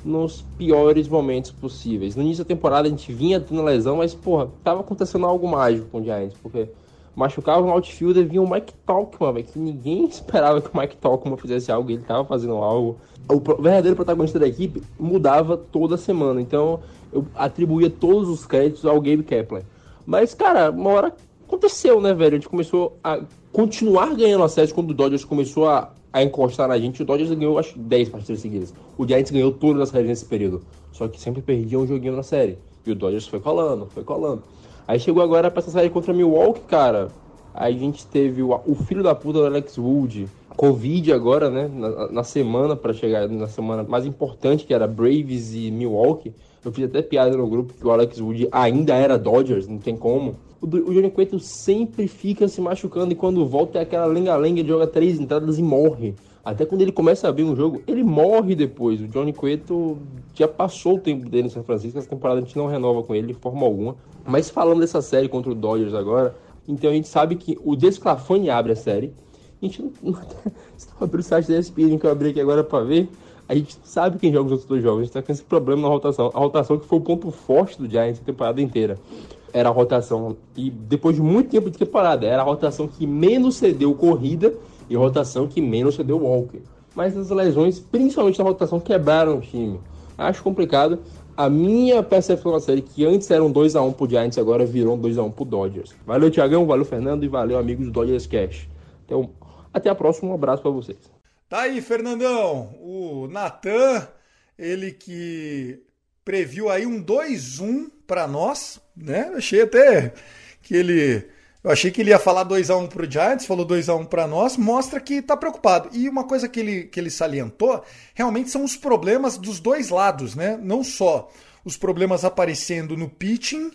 S5: nos piores momentos possíveis. No início da temporada a gente vinha tendo lesão, mas, porra, tava acontecendo algo mágico com o Giants, porque machucava no outfielder, vinha o Mike Talkman, véio, que ninguém <laughs> esperava que o Mike Talkman fizesse algo, ele tava fazendo algo. O verdadeiro protagonista da equipe mudava toda semana, então eu atribuía todos os créditos ao Gabe Kepler. Mas, cara, uma hora aconteceu, né, velho? A gente começou a continuar ganhando acesso quando o Dodgers começou a a encostar na gente, o Dodgers ganhou acho 10 partidas seguidas. O Giants ganhou todas as séries nesse período. Só que sempre perdia um joguinho na série. E o Dodgers foi colando, foi colando. Aí chegou agora pra essa série contra Milwaukee, cara. Aí a gente teve o, o filho da puta do Alex Wood. Covid agora, né? Na, na semana, para chegar na semana mais importante, que era Braves e Milwaukee. Eu fiz até piada no grupo que o Alex Wood ainda era Dodgers, não tem como o, Johnny Cueto sempre fica se machucando e quando volta é aquela lenga-lenga, joga três entradas e morre. Até quando ele começa a abrir um jogo, ele morre depois. O Johnny Cueto já passou o tempo dele em São Francisco, essa temporada a gente não renova com ele de forma alguma. Mas falando dessa série contra o Dodgers agora, então a gente sabe que o Desclafone abre a série A gente não. não se tu abrir o site da ESPN que eu abri aqui agora pra ver, a gente sabe quem joga os outros dois jogos. A gente tá com esse problema na rotação. A rotação que foi o ponto forte do Giants a temporada inteira. Era a rotação, e depois de muito tempo de temporada, era a rotação que menos cedeu corrida e a rotação que menos cedeu Walker. Mas as lesões, principalmente na rotação, quebraram o time. Acho complicado. A minha percepção da série, que antes era um 2x1 pro Giants, agora virou um 2x1 pro Dodgers. Valeu, Tiagão, valeu, Fernando, e valeu, amigos do Dodgers Cash. Um... Até a próxima, um abraço para vocês.
S1: Tá aí, Fernandão. O Natan, ele que previu aí um 2-1 para nós, né? Achei até que ele. Eu achei que ele ia falar 2x1 pro Giants, falou 2x1 para nós, mostra que tá preocupado. E uma coisa que ele, que ele salientou, realmente são os problemas dos dois lados, né? Não só os problemas aparecendo no pitching,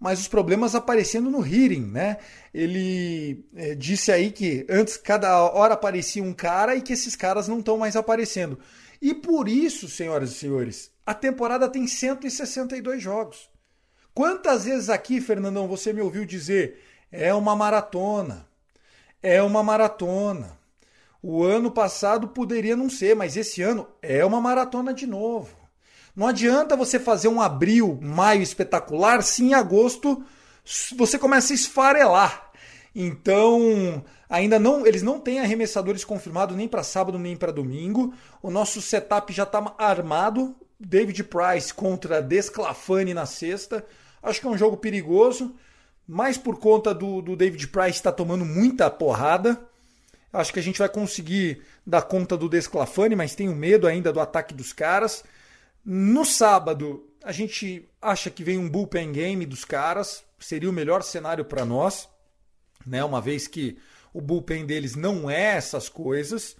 S1: mas os problemas aparecendo no hitting, né? Ele é, disse aí que antes cada hora aparecia um cara e que esses caras não estão mais aparecendo. E por isso, senhoras e senhores, a temporada tem 162 jogos. Quantas vezes aqui, Fernandão, você me ouviu dizer é uma maratona? É uma maratona. O ano passado poderia não ser, mas esse ano é uma maratona de novo. Não adianta você fazer um abril, maio espetacular se em agosto você começa a esfarelar. Então, ainda não, eles não têm arremessadores confirmados nem para sábado nem para domingo. O nosso setup já está armado. David Price contra Desclafani na sexta. Acho que é um jogo perigoso, mais por conta do, do David Price estar tá tomando muita porrada. Acho que a gente vai conseguir dar conta do Desclafani, mas tenho medo ainda do ataque dos caras. No sábado, a gente acha que vem um bullpen game dos caras, seria o melhor cenário para nós, né? Uma vez que o bullpen deles não é essas coisas.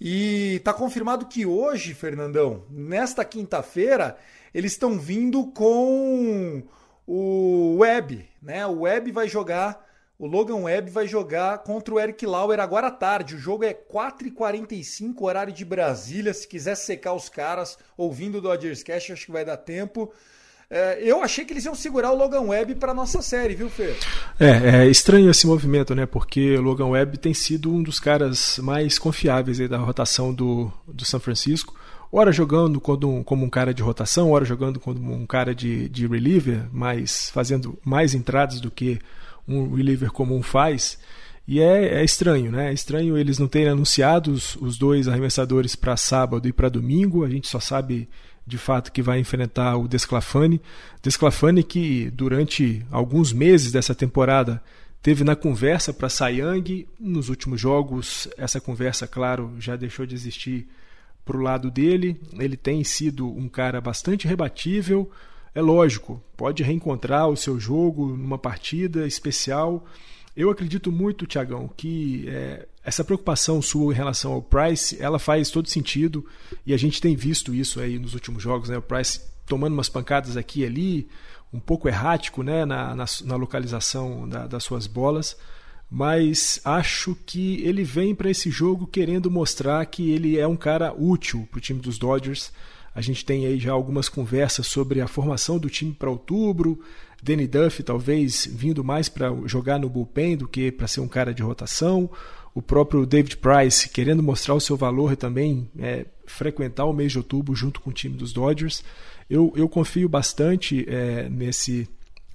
S1: E está confirmado que hoje, Fernandão, nesta quinta-feira, eles estão vindo com o Webb, né? O Webb vai jogar o Logan Webb vai jogar contra o Eric Lauer agora à tarde. O jogo é 4h45, horário de Brasília. Se quiser secar os caras ouvindo o Dodgers Cash, acho que vai dar tempo. É, eu achei que eles iam segurar o Logan Webb para nossa série, viu, Fê?
S2: É, é estranho esse movimento, né? Porque o Logan Webb tem sido um dos caras mais confiáveis da rotação do, do São Francisco. Ora jogando como, como um cara de rotação, ora jogando como um cara de, de reliever, mas fazendo mais entradas do que um reliever comum faz. E é, é, estranho, né? É estranho eles não terem anunciado os, os dois arremessadores para sábado e para domingo. A gente só sabe de fato que vai enfrentar o Desclafani. Desclafani que durante alguns meses dessa temporada teve na conversa para Sayang. Nos últimos jogos, essa conversa, claro, já deixou de existir para o lado dele. Ele tem sido um cara bastante rebatível, é lógico, pode reencontrar o seu jogo numa partida especial. Eu acredito muito, Tiagão, que é, essa preocupação sua em relação ao Price, ela faz todo sentido e a gente tem visto isso aí nos últimos jogos, né? O Price tomando umas pancadas aqui e ali, um pouco errático, né, na, na, na localização da, das suas bolas, mas acho que ele vem para esse jogo querendo mostrar que ele é um cara útil para o time dos Dodgers. A gente tem aí já algumas conversas sobre a formação do time para outubro. Danny Duff talvez vindo mais para jogar no bullpen do que para ser um cara de rotação. O próprio David Price querendo mostrar o seu valor e também é, frequentar o mês de outubro junto com o time dos Dodgers. Eu, eu confio bastante é, nesse,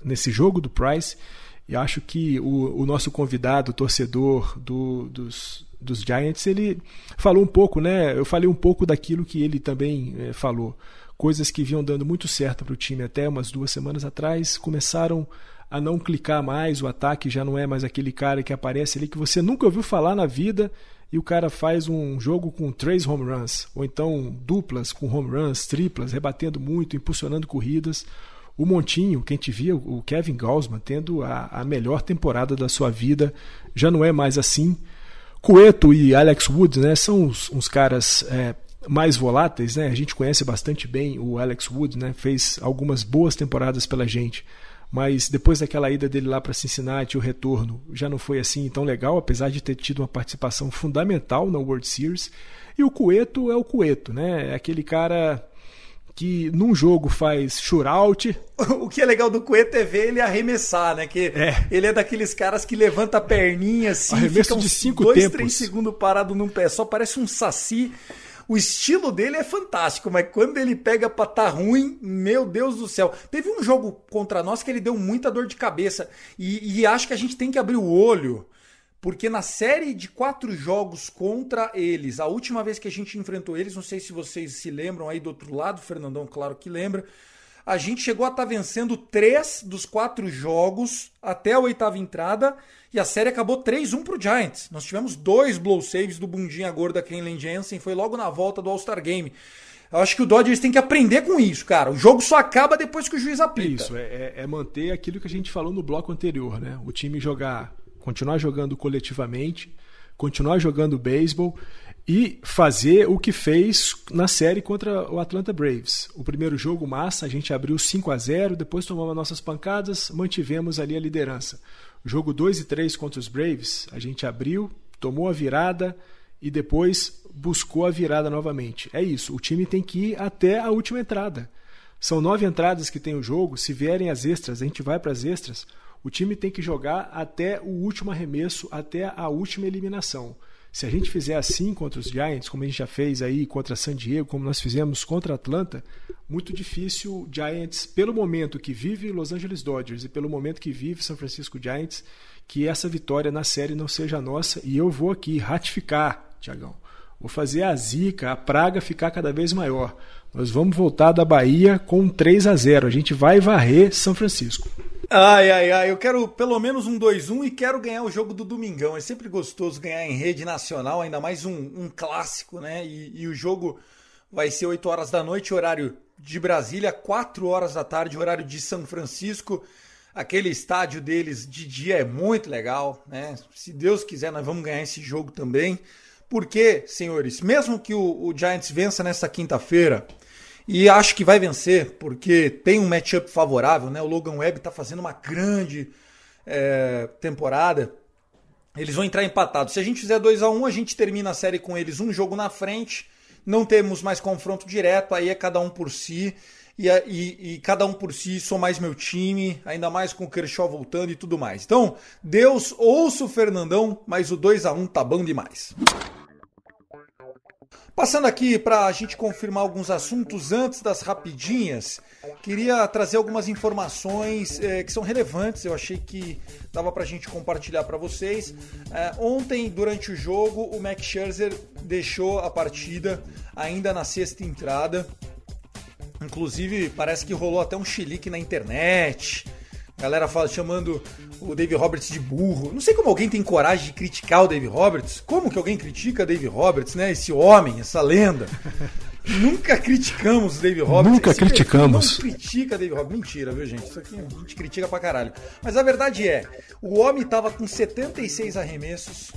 S2: nesse jogo do Price e acho que o, o nosso convidado, torcedor do, dos, dos Giants, ele falou um pouco, né? Eu falei um pouco daquilo que ele também é, falou. Coisas que vinham dando muito certo para o time até umas duas semanas atrás começaram a não clicar mais, o ataque já não é mais aquele cara que aparece ali que você nunca ouviu falar na vida e o cara faz um jogo com três home runs, ou então duplas com home runs, triplas, rebatendo muito, impulsionando corridas. O Montinho, quem te via, o Kevin Gausman, tendo a, a melhor temporada da sua vida, já não é mais assim. Cueto e Alex Wood né, são uns, uns caras é, mais voláteis. Né? A gente conhece bastante bem o Alex Wood, né? fez algumas boas temporadas pela gente. Mas depois daquela ida dele lá para Cincinnati, o retorno já não foi assim tão legal, apesar de ter tido uma participação fundamental na World Series. E o Cueto é o Cueto, né? É aquele cara que num jogo faz shootout. <laughs>
S1: O que é legal do Cueta é ver ele arremessar, né? Que
S2: É.
S1: ele é daqueles caras que levanta a perninha assim,
S2: Arremesso
S1: fica uns
S2: de cinco
S1: dois,
S2: tempos.
S1: três segundos parado num pé, só parece um saci. O estilo dele é fantástico, mas quando ele pega pra tá ruim, meu Deus do céu. Teve um jogo contra nós que ele deu muita dor de cabeça. E, e acho que a gente tem que abrir o olho, porque na série de quatro jogos contra eles, a última vez que a gente enfrentou eles, não sei se vocês se lembram aí do outro lado, Fernandão, claro que lembra. A gente chegou a estar vencendo três dos quatro jogos até a oitava entrada e a série acabou 3-1 pro Giants. Nós tivemos dois blow saves do bundinha gorda Kenley Jensen, foi logo na volta do All-Star Game. Eu acho que o Dodgers tem que aprender com isso, cara. O jogo só acaba depois que o juiz apita.
S2: Isso, é, é- é manter aquilo que a gente falou no bloco anterior, né? O time jogar, continuar jogando coletivamente, continuar jogando beisebol e fazer o que fez na série contra o Atlanta Braves. O primeiro jogo, massa, a gente abriu 5 a 0 depois tomamos nossas pancadas, mantivemos ali a liderança. Jogo 2 e 3 contra os Braves, a gente abriu, tomou a virada e depois buscou a virada novamente. É isso, o time tem que ir até a última entrada. São nove entradas que tem o jogo. Se vierem as extras, a gente vai para as extras. O time tem que jogar até o último arremesso, até a última eliminação. Se a gente fizer assim contra os Giants, como a gente já fez aí contra San Diego, como nós fizemos contra Atlanta, muito difícil Giants, pelo momento que vive Los Angeles Dodgers e pelo momento que vive São Francisco Giants, que essa vitória na série não seja nossa. E eu vou aqui ratificar, Tiagão. Vou fazer a zica, a praga ficar cada vez maior. Nós vamos voltar da Bahia com um 3 a 0 A gente vai varrer São Francisco.
S1: Ai, ai, ai, eu quero pelo menos um 2-1 e quero ganhar o jogo do domingão. É sempre gostoso ganhar em rede nacional, ainda mais um, um clássico, né? E, e o jogo vai ser 8 horas da noite, horário de Brasília, 4 horas da tarde, horário de São Francisco. Aquele estádio deles de dia é muito legal, né? Se Deus quiser, nós vamos ganhar esse jogo também. Porque, senhores, mesmo que o, o Giants vença nesta quinta-feira, e acho que vai vencer, porque tem um matchup favorável, né? O Logan Webb está fazendo uma grande é, temporada. Eles vão entrar empatados. Se a gente fizer 2 a 1 a gente termina a série com eles um jogo na frente. Não temos mais confronto direto, aí é cada um por si. E, e, e cada um por si, sou mais meu time, ainda mais com o Kershaw voltando e tudo mais. Então, Deus ouça o Fernandão, mas o 2 a 1 tá bom demais. Passando aqui para a gente confirmar alguns assuntos antes das rapidinhas, queria trazer algumas informações eh, que são relevantes. Eu achei que dava para a gente compartilhar para vocês. Eh, ontem, durante o jogo, o Max Scherzer deixou a partida ainda na sexta entrada. Inclusive, parece que rolou até um chilique na internet. Galera fala, chamando o Dave Roberts de burro. Não sei como alguém tem coragem de criticar o Dave Roberts. Como que alguém critica o Dave Roberts, né? Esse homem, essa lenda. <laughs> Nunca criticamos o Dave Roberts.
S2: Nunca
S1: Esse
S2: criticamos.
S1: Não critica Dave Roberts. Mentira, viu, gente? Isso aqui a gente critica pra caralho. Mas a verdade é, o homem tava com 76 arremessos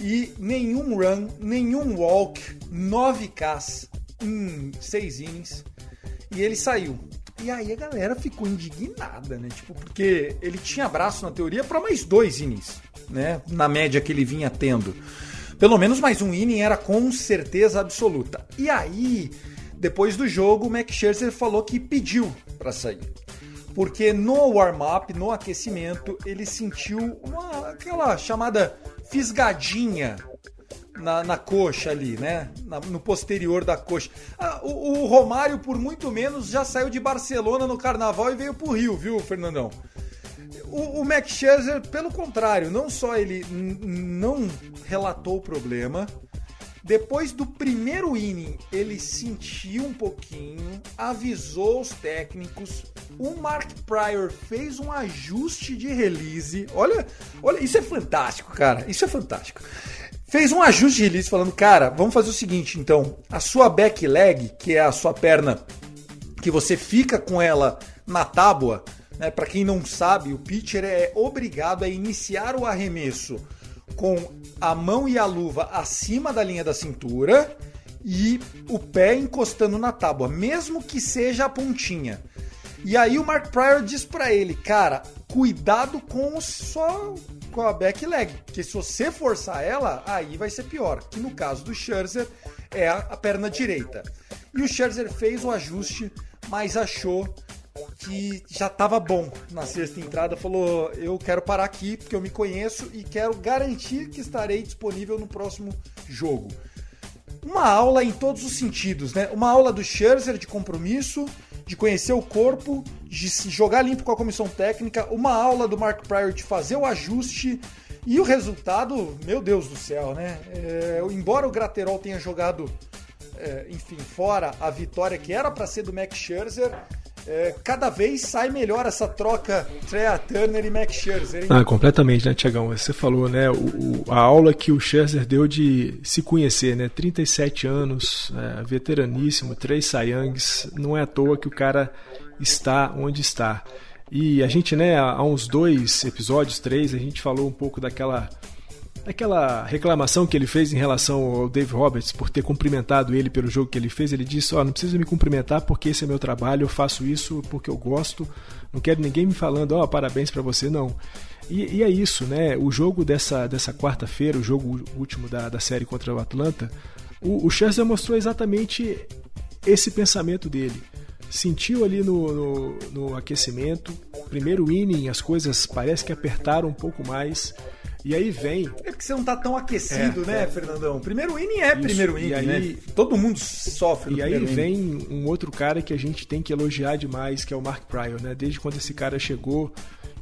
S1: e nenhum run, nenhum walk, 9 Ks em 6 innings. E ele saiu. E aí a galera ficou indignada, né? Tipo, porque ele tinha braço na teoria para mais dois innings, né? Na média que ele vinha tendo. Pelo menos mais um inning era com certeza absoluta. E aí, depois do jogo, o Max Scherzer falou que pediu para sair. Porque no warm-up, no aquecimento, ele sentiu uma, aquela chamada fisgadinha na, na coxa ali, né? Na- no posterior da coxa. Ah, o, o Romário, por muito menos, já saiu de Barcelona no carnaval e veio pro Rio, viu, Fernandão? O, o Max Scherzer, pelo contrário, não só ele não relatou o problema, depois do primeiro inning, ele sentiu um pouquinho, avisou os técnicos. O Mark Pryor fez um ajuste de release. Olha, olha, isso é fantástico, cara. Isso é fantástico. Fez um ajuste de release falando, cara, vamos fazer o seguinte, então, a sua back leg, que é a sua perna que você fica com ela na tábua, né? Para quem não sabe, o pitcher é obrigado a iniciar o arremesso com a mão e a luva acima da linha da cintura e o pé encostando na tábua, mesmo que seja a pontinha. E aí o Mark Pryor diz para ele, cara, cuidado com o só com a back leg, porque se você forçar ela, aí vai ser pior. Que no caso do Scherzer é a, a perna direita. E o Scherzer fez o ajuste, mas achou que já estava bom na sexta entrada. Falou: Eu quero parar aqui porque eu me conheço e quero garantir que estarei disponível no próximo jogo. Uma aula em todos os sentidos, né? Uma aula do Scherzer de compromisso, de conhecer o corpo, de se jogar limpo com a comissão técnica, uma aula do Mark Pryor de fazer o ajuste. E o resultado, meu Deus do céu, né? É, embora o Graterol tenha jogado, é, enfim, fora a vitória que era para ser do Max Scherzer, é, cada vez sai melhor essa troca Trea Turner e Max Scherzer. Hein?
S2: Ah, completamente, né, Tiagão? Você falou, né, o, a aula que o Scherzer deu de se conhecer, né? 37 anos, é, veteraníssimo, três Sayangs, não é à toa que o cara está onde está. E a gente, né, há uns dois episódios, três, a gente falou um pouco daquela aquela reclamação que ele fez em relação ao Dave Roberts por ter cumprimentado ele pelo jogo que ele fez, ele disse: Ó, oh, não precisa me cumprimentar porque esse é meu trabalho, eu faço isso porque eu gosto, não quero ninguém me falando, ó, oh, parabéns para você, não. E, e, é isso, né? O jogo dessa, dessa quarta-feira, o jogo último da, da série contra o Atlanta, o, o Scherzer mostrou exatamente esse pensamento dele. Sentiu ali no, no, no aquecimento, primeiro inning, as coisas parece que apertaram um pouco mais. E aí vem.
S1: É porque você não tá tão aquecido, é, né, é. Fernandão? Primeiro inning é Isso. primeiro inning, aí, né? Todo mundo sofre
S2: E aí vem um outro cara que a gente tem que elogiar demais, que é o Mark Pryor, né? Desde quando esse cara chegou,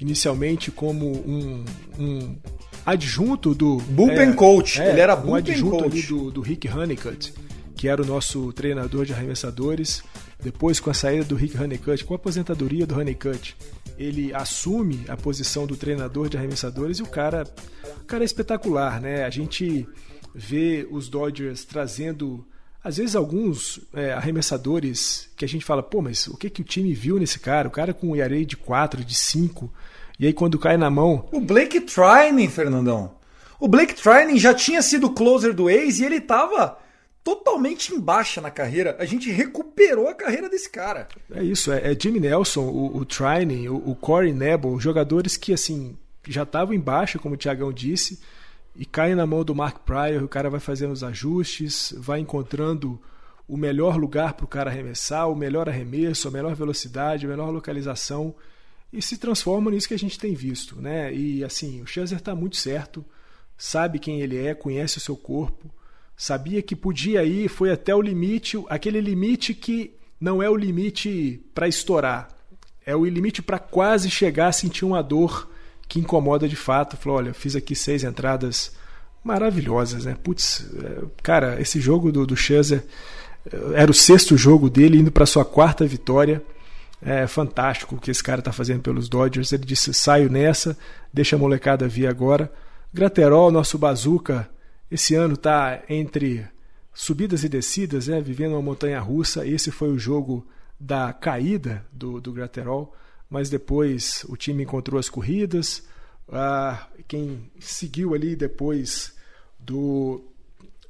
S2: inicialmente como um, um adjunto do.
S1: Bullpen é, coach.
S2: É,
S1: Ele era
S2: um adjunto coach. ali do, do Rick Honeycutt, que era o nosso treinador de arremessadores. Depois, com a saída do Rick Honeycutt, com a aposentadoria do Honeycutt, ele assume a posição do treinador de arremessadores e o cara, o cara é espetacular, né? A gente vê os Dodgers trazendo às vezes alguns é, arremessadores que a gente fala, pô, mas o que que o time viu nesse cara? O cara com um ERA de 4, de 5, e aí quando cai na mão...
S1: O Blake Trining, Fernandão. O Blake Trining já tinha sido closer do Ace e ele tava totalmente em baixa na carreira. A gente recuperou a carreira desse cara.
S2: É isso, é, é Jimmy Nelson, o, o o, o Corey Nebel, jogadores que assim já estavam em baixa, como o Tiagão disse, e caem na mão do Mark Pryor, o cara vai fazendo os ajustes, vai encontrando o melhor lugar para o cara arremessar, o melhor arremesso, a melhor velocidade, a melhor localização e se transforma nisso que a gente tem visto, né? E assim, o Scherzer está muito certo, sabe quem ele é, conhece o seu corpo, sabia que podia ir, foi até o limite, aquele limite que não é o limite para estourar, é o limite para quase chegar a sentir uma dor que incomoda de fato. Falou: olha, fiz aqui seis entradas maravilhosas, né? Putz, é, cara, esse jogo do, do Scherzer é, era o sexto jogo dele, indo para sua quarta vitória. É fantástico o que esse cara está fazendo pelos Dodgers. Ele disse: saio nessa, deixa a molecada vir agora. Graterol, nosso bazuca, esse ano está entre subidas e descidas, né? vivendo uma montanha russa. Esse foi o jogo da caída do, do Graterol, mas depois o time encontrou as corridas. Ah, quem seguiu ali depois do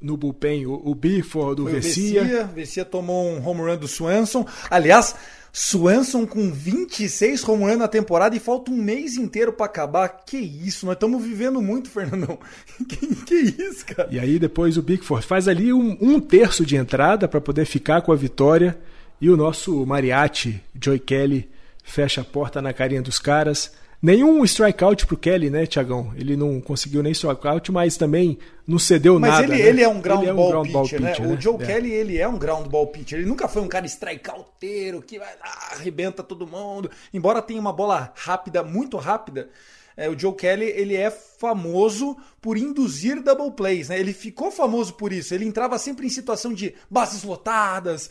S2: no bullpen, o, o Bifford do Vessia.
S1: Vessia. Vessia tomou um home run do Swanson. Aliás, Swanson com 26 home run na temporada e falta um mês inteiro para acabar. Que isso, nós estamos vivendo muito, <laughs> Fernandão. Que, que, isso, cara?
S2: E aí depois o Bigford faz ali um, um terço de entrada para poder ficar com a vitória e o nosso Mariachi, Joy Kelly, fecha a porta na carinha dos caras. Nenhum strikeout pro Kelly, né, Tiagão? Ele não conseguiu nem strikeout, mas também não cedeu
S1: mas
S2: nada.
S1: Mas
S2: ele,
S1: né? ele é um ground, ele é um ball, ground pitcher, ball pitcher, né? O Joe é. Kelly, ele é um ground ball pitcher. Ele nunca foi um cara strikeouteiro que vai lá, arrebenta todo mundo. Embora tenha uma bola rápida, muito rápida, é, o Joe Kelly ele é famoso por induzir double plays, né? Ele ficou famoso por isso. Ele entrava sempre em situação de bases lotadas,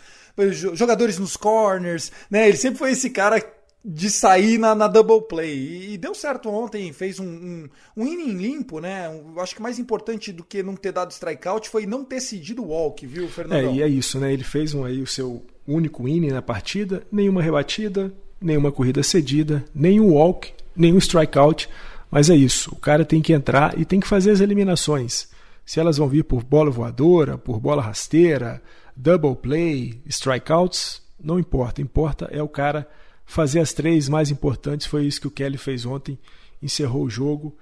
S1: jogadores nos corners, né? Ele sempre foi esse cara de sair na, na double play. E, deu certo ontem, fez um, um, um inning limpo, né? Eu acho que mais importante do que não ter dado strikeout foi não ter cedido o walk, viu, Fernando?
S2: É, e é isso, né? Ele fez um, aí o seu único inning na partida, nenhuma rebatida, nenhuma corrida cedida, nenhum walk, nenhum strikeout. Mas é isso, o cara tem que entrar e tem que fazer as eliminações. Se elas vão vir por bola voadora, por bola rasteira, double play, strikeouts, não importa. Importa é o cara fazer as três mais importantes. Foi isso que o Kelly fez ontem, encerrou o jogo.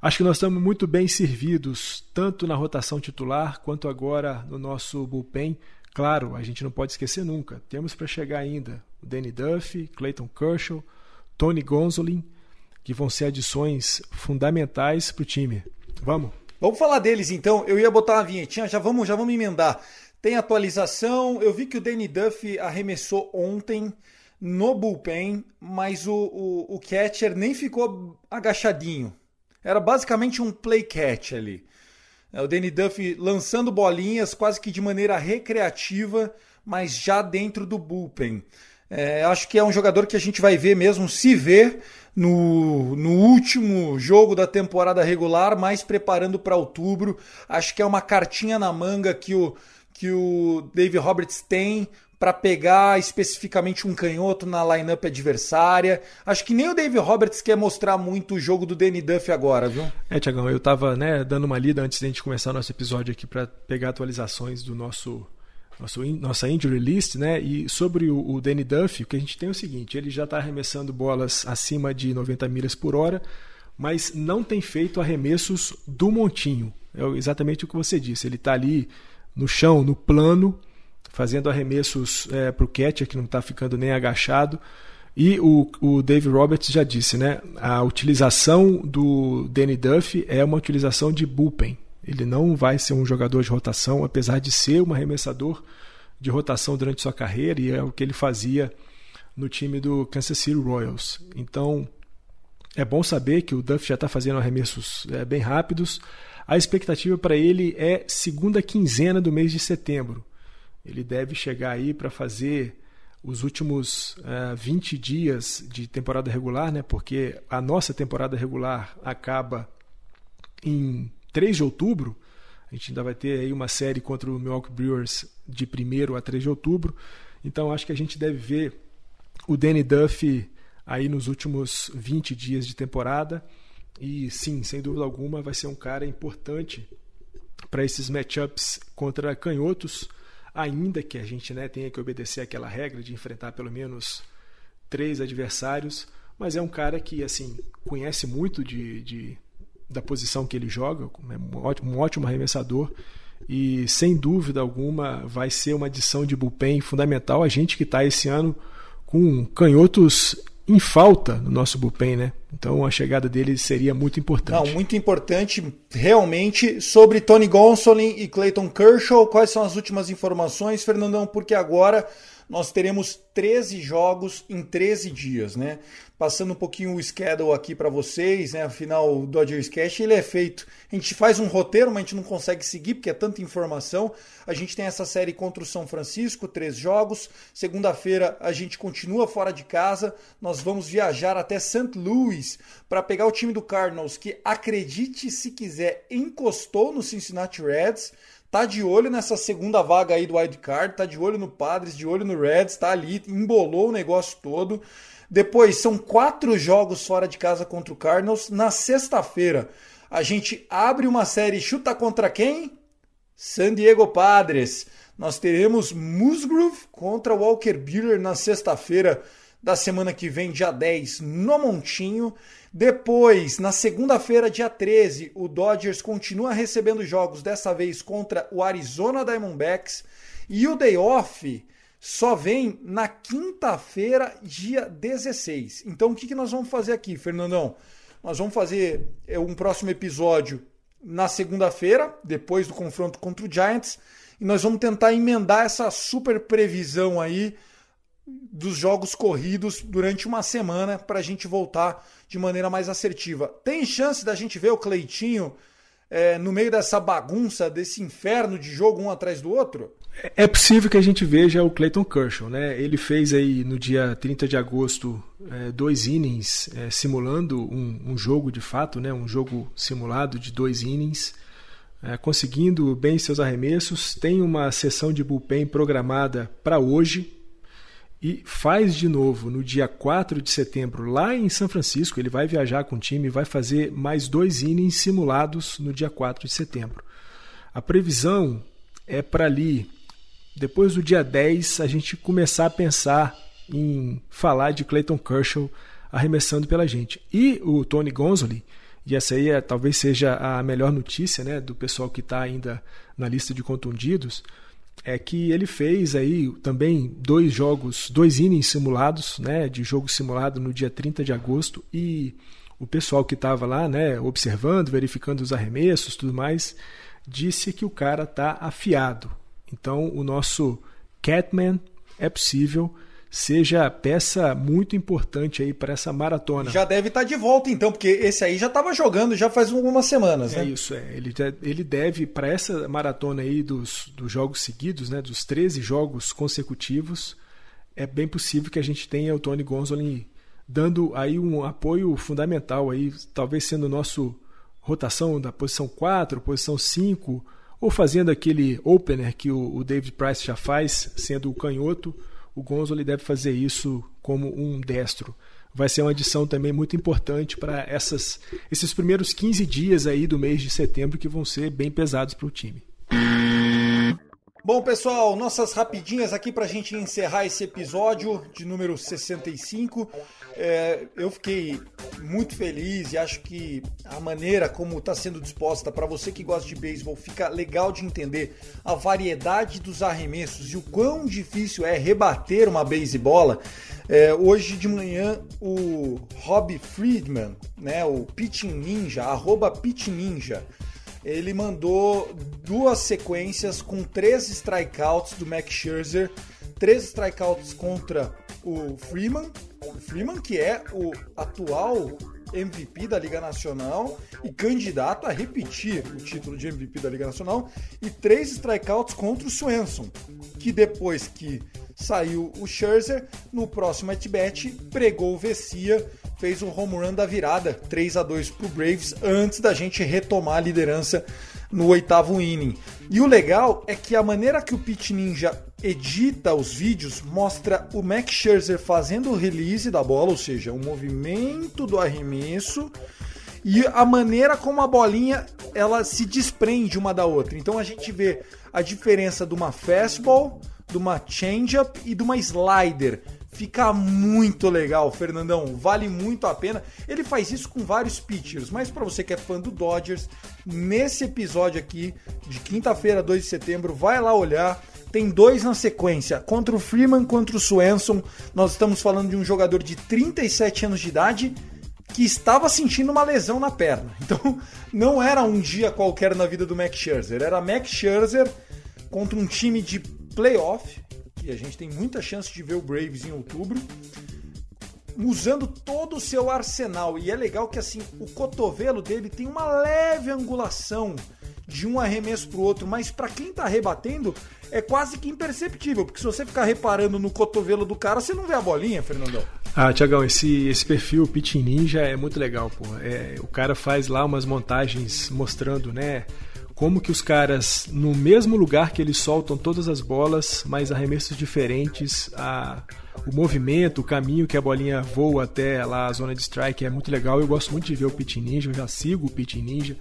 S2: Acho que nós estamos muito bem servidos, tanto na rotação titular quanto agora no nosso bullpen. Claro, a gente não pode esquecer nunca. Temos para chegar ainda o Danny Duffy, Clayton Kershaw, Tony Gonzolin, que vão ser adições fundamentais para o time. Vamos?
S1: Vamos falar deles então. Eu ia botar uma vinhetinha, já vamos, já vamos emendar. Tem atualização. Eu vi que o Danny Duffy arremessou ontem no bullpen, mas o, o, o catcher nem ficou agachadinho. Era basicamente um play catch ali. É, o Danny Duffy lançando bolinhas quase que de maneira recreativa, mas já dentro do bullpen. É, acho que é um jogador que a gente vai ver mesmo, se ver no, no último jogo da temporada regular, mais preparando para outubro. Acho que é uma cartinha na manga que o, que o Dave Roberts tem para pegar especificamente um canhoto na lineup adversária. Acho que nem o Dave Roberts quer mostrar muito o jogo do Danny Duff agora, viu?
S2: É, Tiagão, eu tava né, dando uma lida antes da gente começar nosso episódio aqui para pegar atualizações do nosso, nosso nossa injury list, né? E sobre o, o Danny Duff, o que a gente tem é o seguinte: ele já está arremessando bolas acima de 90 milhas por hora, mas não tem feito arremessos do montinho. É exatamente o que você disse. Ele está ali no chão, no plano fazendo arremessos é, para o catcher, que não está ficando nem agachado. E o, o Dave Roberts já disse, né? A utilização do Danny Duff é uma utilização de bullpen. Ele não vai ser um jogador de rotação, apesar de ser um arremessador de rotação durante sua carreira, e é o que ele fazia no time do Kansas City Royals. Então, é bom saber que o Duff já está fazendo arremessos é, bem rápidos. A expectativa para ele é segunda quinzena do mês de setembro. Ele deve chegar aí para fazer os últimos uh, eh, 20 dias de temporada regular, né? porque a nossa temporada regular acaba em 3 de outubro. A gente ainda vai ter aí uma série contra o Milwaukee Brewers de 1 a 3 de outubro. Então acho que a gente deve ver o Danny Duff aí nos últimos 20 dias de temporada. E sim, sem dúvida alguma, vai ser um cara importante para esses matchups contra canhotos ainda que a gente né, tenha que obedecer aquela regra de enfrentar pelo menos três adversários, mas é um cara que assim conhece muito de, de da posição que ele joga, é um ótimo, um ótimo arremessador e sem dúvida alguma vai ser uma adição de bullpen fundamental. A gente que está esse ano com canhotos em falta no nosso bullpen, né? Então a chegada dele seria muito importante.
S1: Não, muito importante realmente. Sobre Tony Gonsolin e Clayton Kershaw, quais são as últimas informações, Fernandão? Porque agora nós teremos 13 jogos em 13 dias, né? Passando um pouquinho o schedule aqui para vocês, né? Afinal, o Dodgers Cash ele é feito. A gente faz um roteiro, mas a gente não consegue seguir porque é tanta informação. A gente tem essa série contra o São Francisco, três jogos. Segunda-feira a gente continua fora de casa. Nós vamos viajar até St. Louis para pegar o time do Cardinals, que acredite se quiser, encostou no Cincinnati Reds tá de olho nessa segunda vaga aí do wild card, tá de olho no Padres, de olho no Reds, tá ali, embolou o negócio todo. Depois são quatro jogos fora de casa contra o Cardinals. Na sexta-feira a gente abre uma série chuta contra quem? San Diego Padres. Nós teremos Musgrove contra Walker Buehler na sexta-feira da semana que vem, dia 10, no Montinho. Depois, na segunda-feira, dia 13, o Dodgers continua recebendo jogos, dessa vez contra o Arizona Diamondbacks. E o day off só vem na quinta-feira, dia 16. Então, o que, que nós vamos fazer aqui, Fernandão? Nós vamos fazer é, um próximo episódio na segunda-feira, depois do confronto contra o Giants. E nós vamos tentar emendar essa super previsão aí dos jogos corridos durante uma semana para a gente voltar de maneira mais assertiva. Tem chance da gente ver o Cleitinho é, no meio dessa bagunça, desse inferno de jogo um atrás do outro?
S2: É possível que a gente veja o Clayton Kershaw, né? Ele fez aí no dia 30 de agosto é, dois innings é, simulando um, um, jogo de fato, né? Um jogo simulado de dois innings, é, conseguindo bem seus arremessos. Tem uma sessão de bullpen programada para hoje, e faz de novo no dia 4 de setembro lá em São Francisco. Ele vai viajar com o time e vai fazer mais dois innings simulados no dia 4 de setembro. A previsão é para ali, depois do dia 10, a gente começar a pensar em falar de Clayton Kershaw arremessando pela gente. E o Tony Gonzoli, e essa aí é, talvez seja a melhor notícia né, do pessoal que está ainda na lista de contundidos, é que ele fez aí também dois jogos, dois innings simulados, né, de jogo simulado no dia 30 de agosto e o pessoal que estava lá, né, observando, verificando os arremessos, tudo mais, disse que o cara tá afiado. Então, o nosso Catman é possível seja peça muito importante aí para essa maratona.
S1: Já deve estar tá de volta então, porque esse aí já estava jogando já faz algumas semanas,
S2: é
S1: né?
S2: É isso, é. Ele, ele deve, para essa maratona aí dos, dos jogos seguidos, né, dos 13 jogos consecutivos, é bem possível que a gente tenha o Tony Gonzalez dando aí um apoio fundamental aí, talvez sendo nosso rotação da posição 4, posição 5, ou fazendo aquele opener que o, o David Price já faz, sendo o canhoto o Gonzalo deve fazer isso como um destro. Vai ser uma adição também muito importante para esses primeiros 15 dias aí do mês de setembro que vão ser bem pesados para o time.
S1: Bom, pessoal, nossas rapidinhas aqui para a gente encerrar esse episódio de número 65. É, eu fiquei muito feliz e acho que a maneira como está sendo disposta para você que gosta de beisebol fica legal de entender a variedade dos arremessos e o quão difícil é rebater uma beisebola. É, hoje de manhã o Rob Friedman, né, o Pitching Ninja, arroba Pitching Ninja, ele mandou duas sequências com três strikeouts do Max Scherzer, três strikeouts contra o Freeman, o Freeman que é o atual MVP da Liga Nacional e candidato a repetir o título de MVP da Liga Nacional, e três strikeouts contra o Swenson, que depois que saiu o Scherzer, no próximo at-bat pregou o Vessia fez o home run da virada, 3 a 2 para o Braves, antes da gente retomar a liderança no oitavo inning. E o legal é que a maneira que o Pitch Ninja edita os vídeos mostra o Max Scherzer fazendo o release da bola, ou seja, o movimento do arremesso e a maneira como a bolinha ela se desprende uma da outra. Então a gente vê a diferença de uma fastball, de uma changeup e de uma slider Fica muito legal, Fernandão. Vale muito a pena. Ele faz isso com vários pitchers, mas para você que é fã do Dodgers, nesse episódio aqui de quinta-feira, 2 de setembro, vai lá olhar. Tem dois na sequência, contra o Freeman, contra o Swenson. Nós estamos falando de um jogador de 37 anos de idade que estava sentindo uma lesão na perna. <laughs> Então, não era um dia qualquer na vida do Max Scherzer, era Max Scherzer contra um time de playoff e a gente tem muita chance de ver o Braves em outubro, usando todo o seu arsenal. E é legal que assim, o cotovelo dele tem uma leve angulação de um arremesso para o outro, mas para quem está rebatendo é quase que imperceptível, porque se você ficar reparando no cotovelo do cara, você não vê a bolinha, Fernandão.
S2: Ah, Tiagão, esse, esse perfil Pit Ninja é muito legal, pô. É, o cara faz lá umas montagens mostrando, né? Como que os caras, no mesmo lugar que eles soltam todas as bolas, mas arremessos diferentes, a, o movimento, o caminho que a bolinha voa até lá a zona de strike é muito legal. Eu gosto muito de ver o Pit Ninja, eu já sigo o Pit Ninja.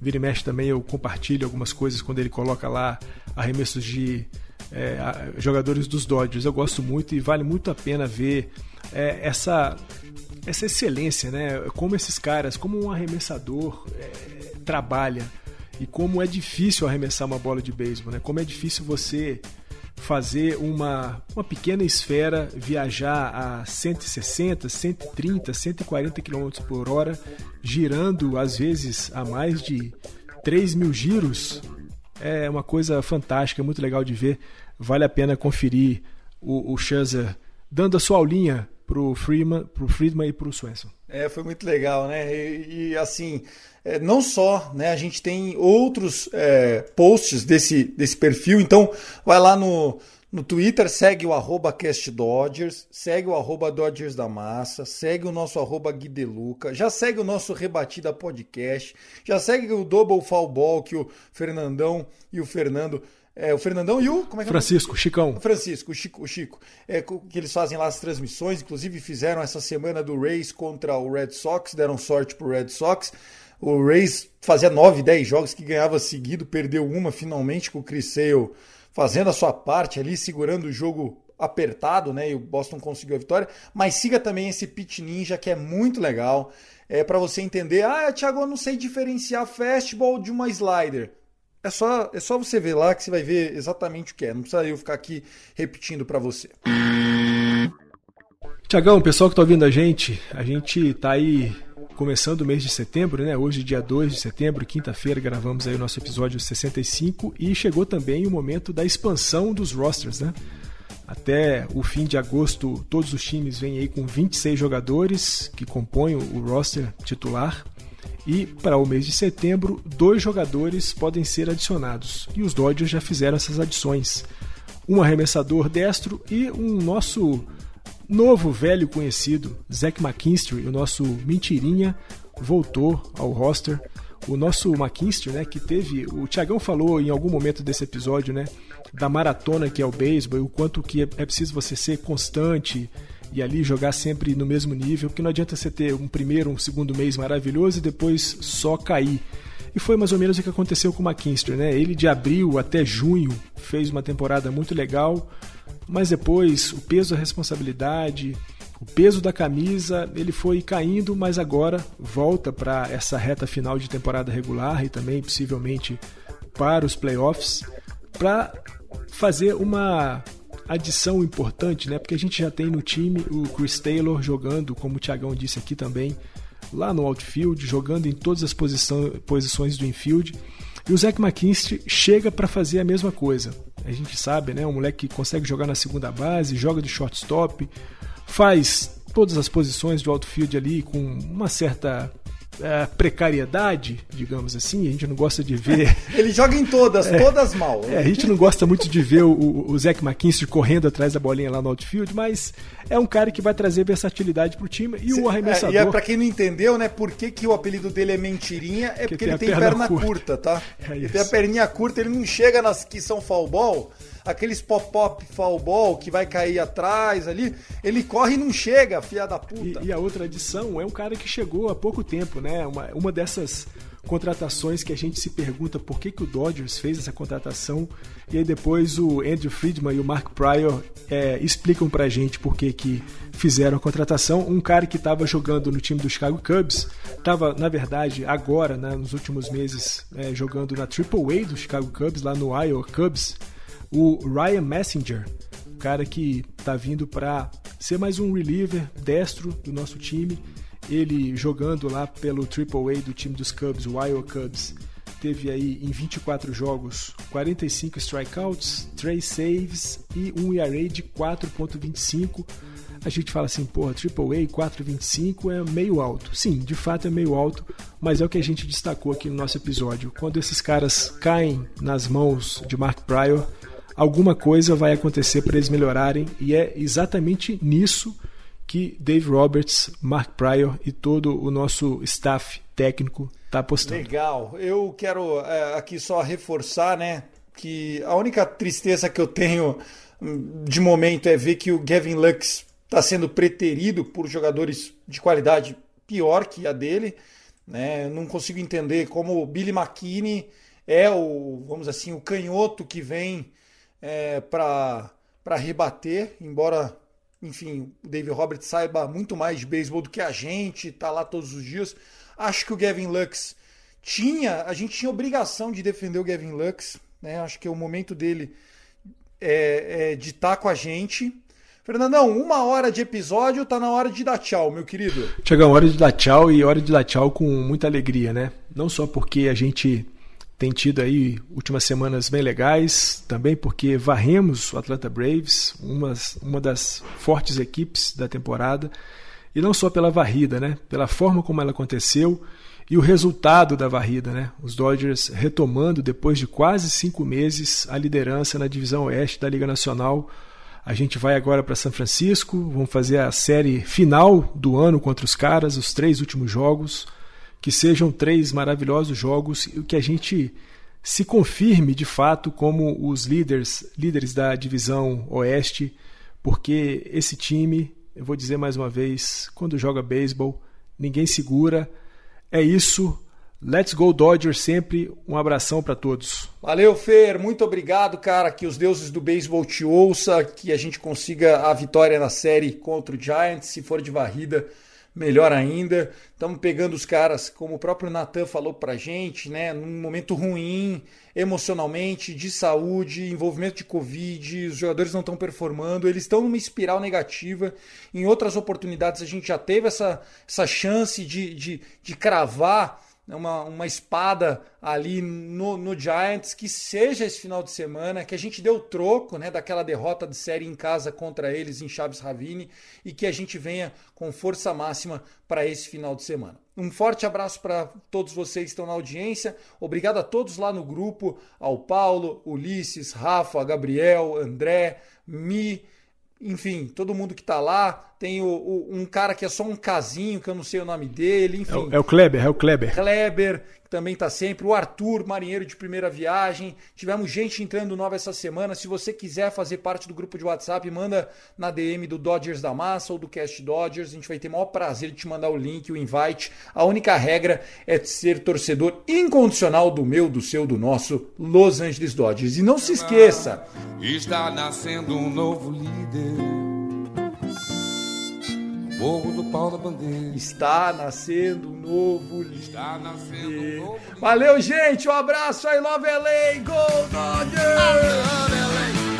S2: Vira e mexe também, eu compartilho algumas coisas quando ele coloca lá arremessos de é, jogadores dos Dodgers. Eu gosto muito e vale muito a pena ver é, essa, essa excelência, né? Como esses caras, como um arremessador é, trabalha e como é difícil arremessar uma bola de beisebol, né? Como é difícil você fazer uma, uma pequena esfera viajar a 160, 130, 140 km por hora, girando às vezes a mais de 3 mil giros. É uma coisa fantástica, muito legal de ver. Vale a pena conferir o, o Scherzer dando a sua aulinha pro Freeman, pro Friedman e pro Swenson.
S1: É, foi muito legal, né? E, e assim, é, não só, né? A gente tem outros é, posts desse, desse perfil, então vai lá no, no Twitter, segue o arroba CastDodgers, segue o arroba Dodgers da Massa, segue o nosso arroba Guideluca, já segue o nosso Rebatida Podcast, já segue o Double Fall Ball que o Fernandão e o Fernando é, o Fernandão e o. Como é
S2: que é Francisco, Chicão.
S1: Francisco, o Chico. O Chico é, que eles fazem lá as transmissões, inclusive fizeram essa semana do Rays contra o Red Sox, deram sorte pro Red Sox. O Rays fazia 9, 10 jogos que ganhava seguido, perdeu uma finalmente com o Chris Sale fazendo a sua parte ali, segurando o jogo apertado, né? E o Boston conseguiu a vitória. Mas siga também esse Pit Ninja que é muito legal. É para você entender, ah, Thiago, eu não sei diferenciar fastball de uma slider. É só, é só você ver lá que você vai ver exatamente o que é. Não precisa eu ficar aqui repetindo para você.
S2: Tiagão, pessoal que está ouvindo a gente, a gente está aí começando o mês de setembro, né? Hoje, dia 2 de setembro, quinta-feira, gravamos aí o nosso episódio 65 e chegou também o momento da expansão dos rosters, né? Até o fim de agosto, todos os times vêm aí com 26 jogadores que compõem o roster titular. E para o mês de setembro, dois jogadores podem ser adicionados. E os Dodgers já fizeram essas adições. Um arremessador destro e um nosso novo velho conhecido, Zach McKinstry, o nosso mentirinha, voltou ao roster. O nosso McKinstry, né, que teve, o Tiagão falou em algum momento desse episódio, né, da maratona que é o beisebol, e o quanto que é, é preciso você ser constante e ali jogar sempre no mesmo nível, porque não adianta você ter um primeiro, um segundo mês maravilhoso e depois só cair. E foi mais ou menos o que aconteceu com o McKinstry, né? Ele de abril até junho fez uma temporada muito legal, mas depois o peso da responsabilidade, o peso da camisa, ele foi caindo, mas agora volta para essa reta final de temporada regular e também possivelmente para os playoffs para fazer uma adição importante, né? Porque a gente já tem no time o Chris Taylor jogando, como o Thiagão disse aqui também, lá no outfield, jogando em todas as posição, posições do infield. E o Zach McKinstry chega para fazer a mesma coisa. A gente sabe, né? Um moleque que consegue jogar na segunda base, joga de shortstop, faz todas as posições do outfield ali com uma certa é, precariedade, digamos assim, a gente não gosta de ver. <laughs>
S1: Ele joga em todas, é, todas mal.
S2: É, a gente não gosta muito de ver o, o Zach McKinstry correndo atrás da bolinha lá no outfield, mas é um cara que vai trazer versatilidade pro time e o arremessador.
S1: É, e é, pra quem não entendeu, né, por que, que o apelido dele é mentirinha, é porque, porque ele tem perna, perna curta. curta, tá? É ele tem a perninha curta, ele não chega nas que são fall ball aqueles pop-up foul ball que vai cair atrás ali, ele corre e não chega, filha da puta.
S2: E, e, a outra adição é um cara que chegou há pouco tempo, né? Uma, uma dessas contratações que a gente se pergunta por que, que o Dodgers fez essa contratação e aí depois o Andrew Friedman e o Mark Pryor é, explicam pra gente por que, que fizeram a contratação. Um cara que estava jogando no time do Chicago Cubs, estava, na verdade, agora, né, nos últimos meses, é, jogando na Triple A do Chicago Cubs, lá no Iowa Cubs, o Ryan Messenger, o cara que está vindo para ser mais um reliever destro do nosso time. Ele jogando lá pelo AAA do time dos Cubs, o Iowa Cubs, teve aí em 24 jogos 45 strikeouts, 3 saves e um ERA de 4.25. A gente fala assim, porra, AAA 4.25 é meio alto. Sim, de fato é meio alto, mas é o que a gente destacou aqui no nosso episódio. Quando esses caras caem nas mãos de Mark Pryor, alguma coisa vai acontecer para eles melhorarem e é exatamente nisso que Dave Roberts, Mark Pryor e todo o nosso staff técnico está apostando.
S1: Legal. Eu quero é, aqui só reforçar, né, que a única tristeza que eu tenho hum, de momento é ver que o Gavin Lux está sendo preterido por jogadores de qualidade pior que a dele. Né? Não consigo entender como o Billy McKinney é o, vamos assim, o canhoto que vem é, para rebater, embora, enfim, o David Roberts saiba muito mais de beisebol do que a gente, tá lá todos os dias. Acho que o Gavin Lux tinha, a gente tinha obrigação de defender o Gavin Lux, né? Acho que é o momento dele é, é de estar tá com a gente. Fernandão, uma hora de episódio, tá na hora de dar tchau, meu querido.
S2: Chegou a hora de dar tchau e hora de dar tchau com muita alegria, né? Não só porque a gente tem tido aí últimas semanas bem legais, também porque varremos o Atlanta Braves, uma, uma das fortes equipes da temporada, e não só pela varrida, né? Pela forma como ela aconteceu e o resultado da varrida, né? Os Dodgers retomando depois de quase cinco meses a liderança na divisão oeste da Liga Nacional. A gente vai agora para São Francisco, vamos fazer a série final do ano contra os caras, os três últimos jogos que sejam três maravilhosos jogos e que a gente se confirme de fato como os líderes, líderes da divisão Oeste, porque esse time, eu vou dizer mais uma vez, quando joga beisebol, ninguém segura. É isso. Let's go Dodgers sempre. Um abração para todos.
S1: Valeu, Fer. Muito obrigado, cara. Que os deuses do beisebol te ouça, que a gente consiga a vitória na série contra o Giants, se for de varrida melhor ainda. Estamos pegando os caras, como o próprio Natan falou pra gente, né, num momento ruim emocionalmente, de saúde, envolvimento de Covid, os jogadores não estão performando, eles estão numa espiral negativa. Em outras oportunidades a gente já teve essa, essa chance de, de, de cravar uma, uma espada ali no, no Giants, que seja esse final de semana, que a gente deu troco né, daquela derrota de série em casa contra eles em Chaves Ravine e que a gente venha com força máxima para esse final de semana. Um forte abraço para todos vocês que estão na audiência. Obrigado a todos lá no grupo, ao Paulo, Ulisses, Rafa, Gabriel, André, Mi, enfim, todo mundo que tá lá. Tem o, o, um cara que é só um casinho, que eu não sei o nome dele, enfim.
S2: É o, é o Kleber, é o Kleber.
S1: Kleber, que também tá sempre. O Arthur, marinheiro de primeira viagem. Tivemos gente entrando nova essa semana. Se você quiser fazer parte do grupo de WhatsApp, manda na DM do Dodgers da Massa ou do Cast Dodgers. A gente vai ter o maior prazer de te mandar o link, o invite. A única regra é ser torcedor incondicional do meu, do seu, do nosso Los Angeles Dodgers. E não se esqueça.
S4: Está nascendo um novo líder. Morro do pau da bandeira.
S1: Está nascendo um novo líder.
S4: Está nascendo um novo líder.
S1: Valeu, gente. Um abraço aí, Love LA. Go Dodgers!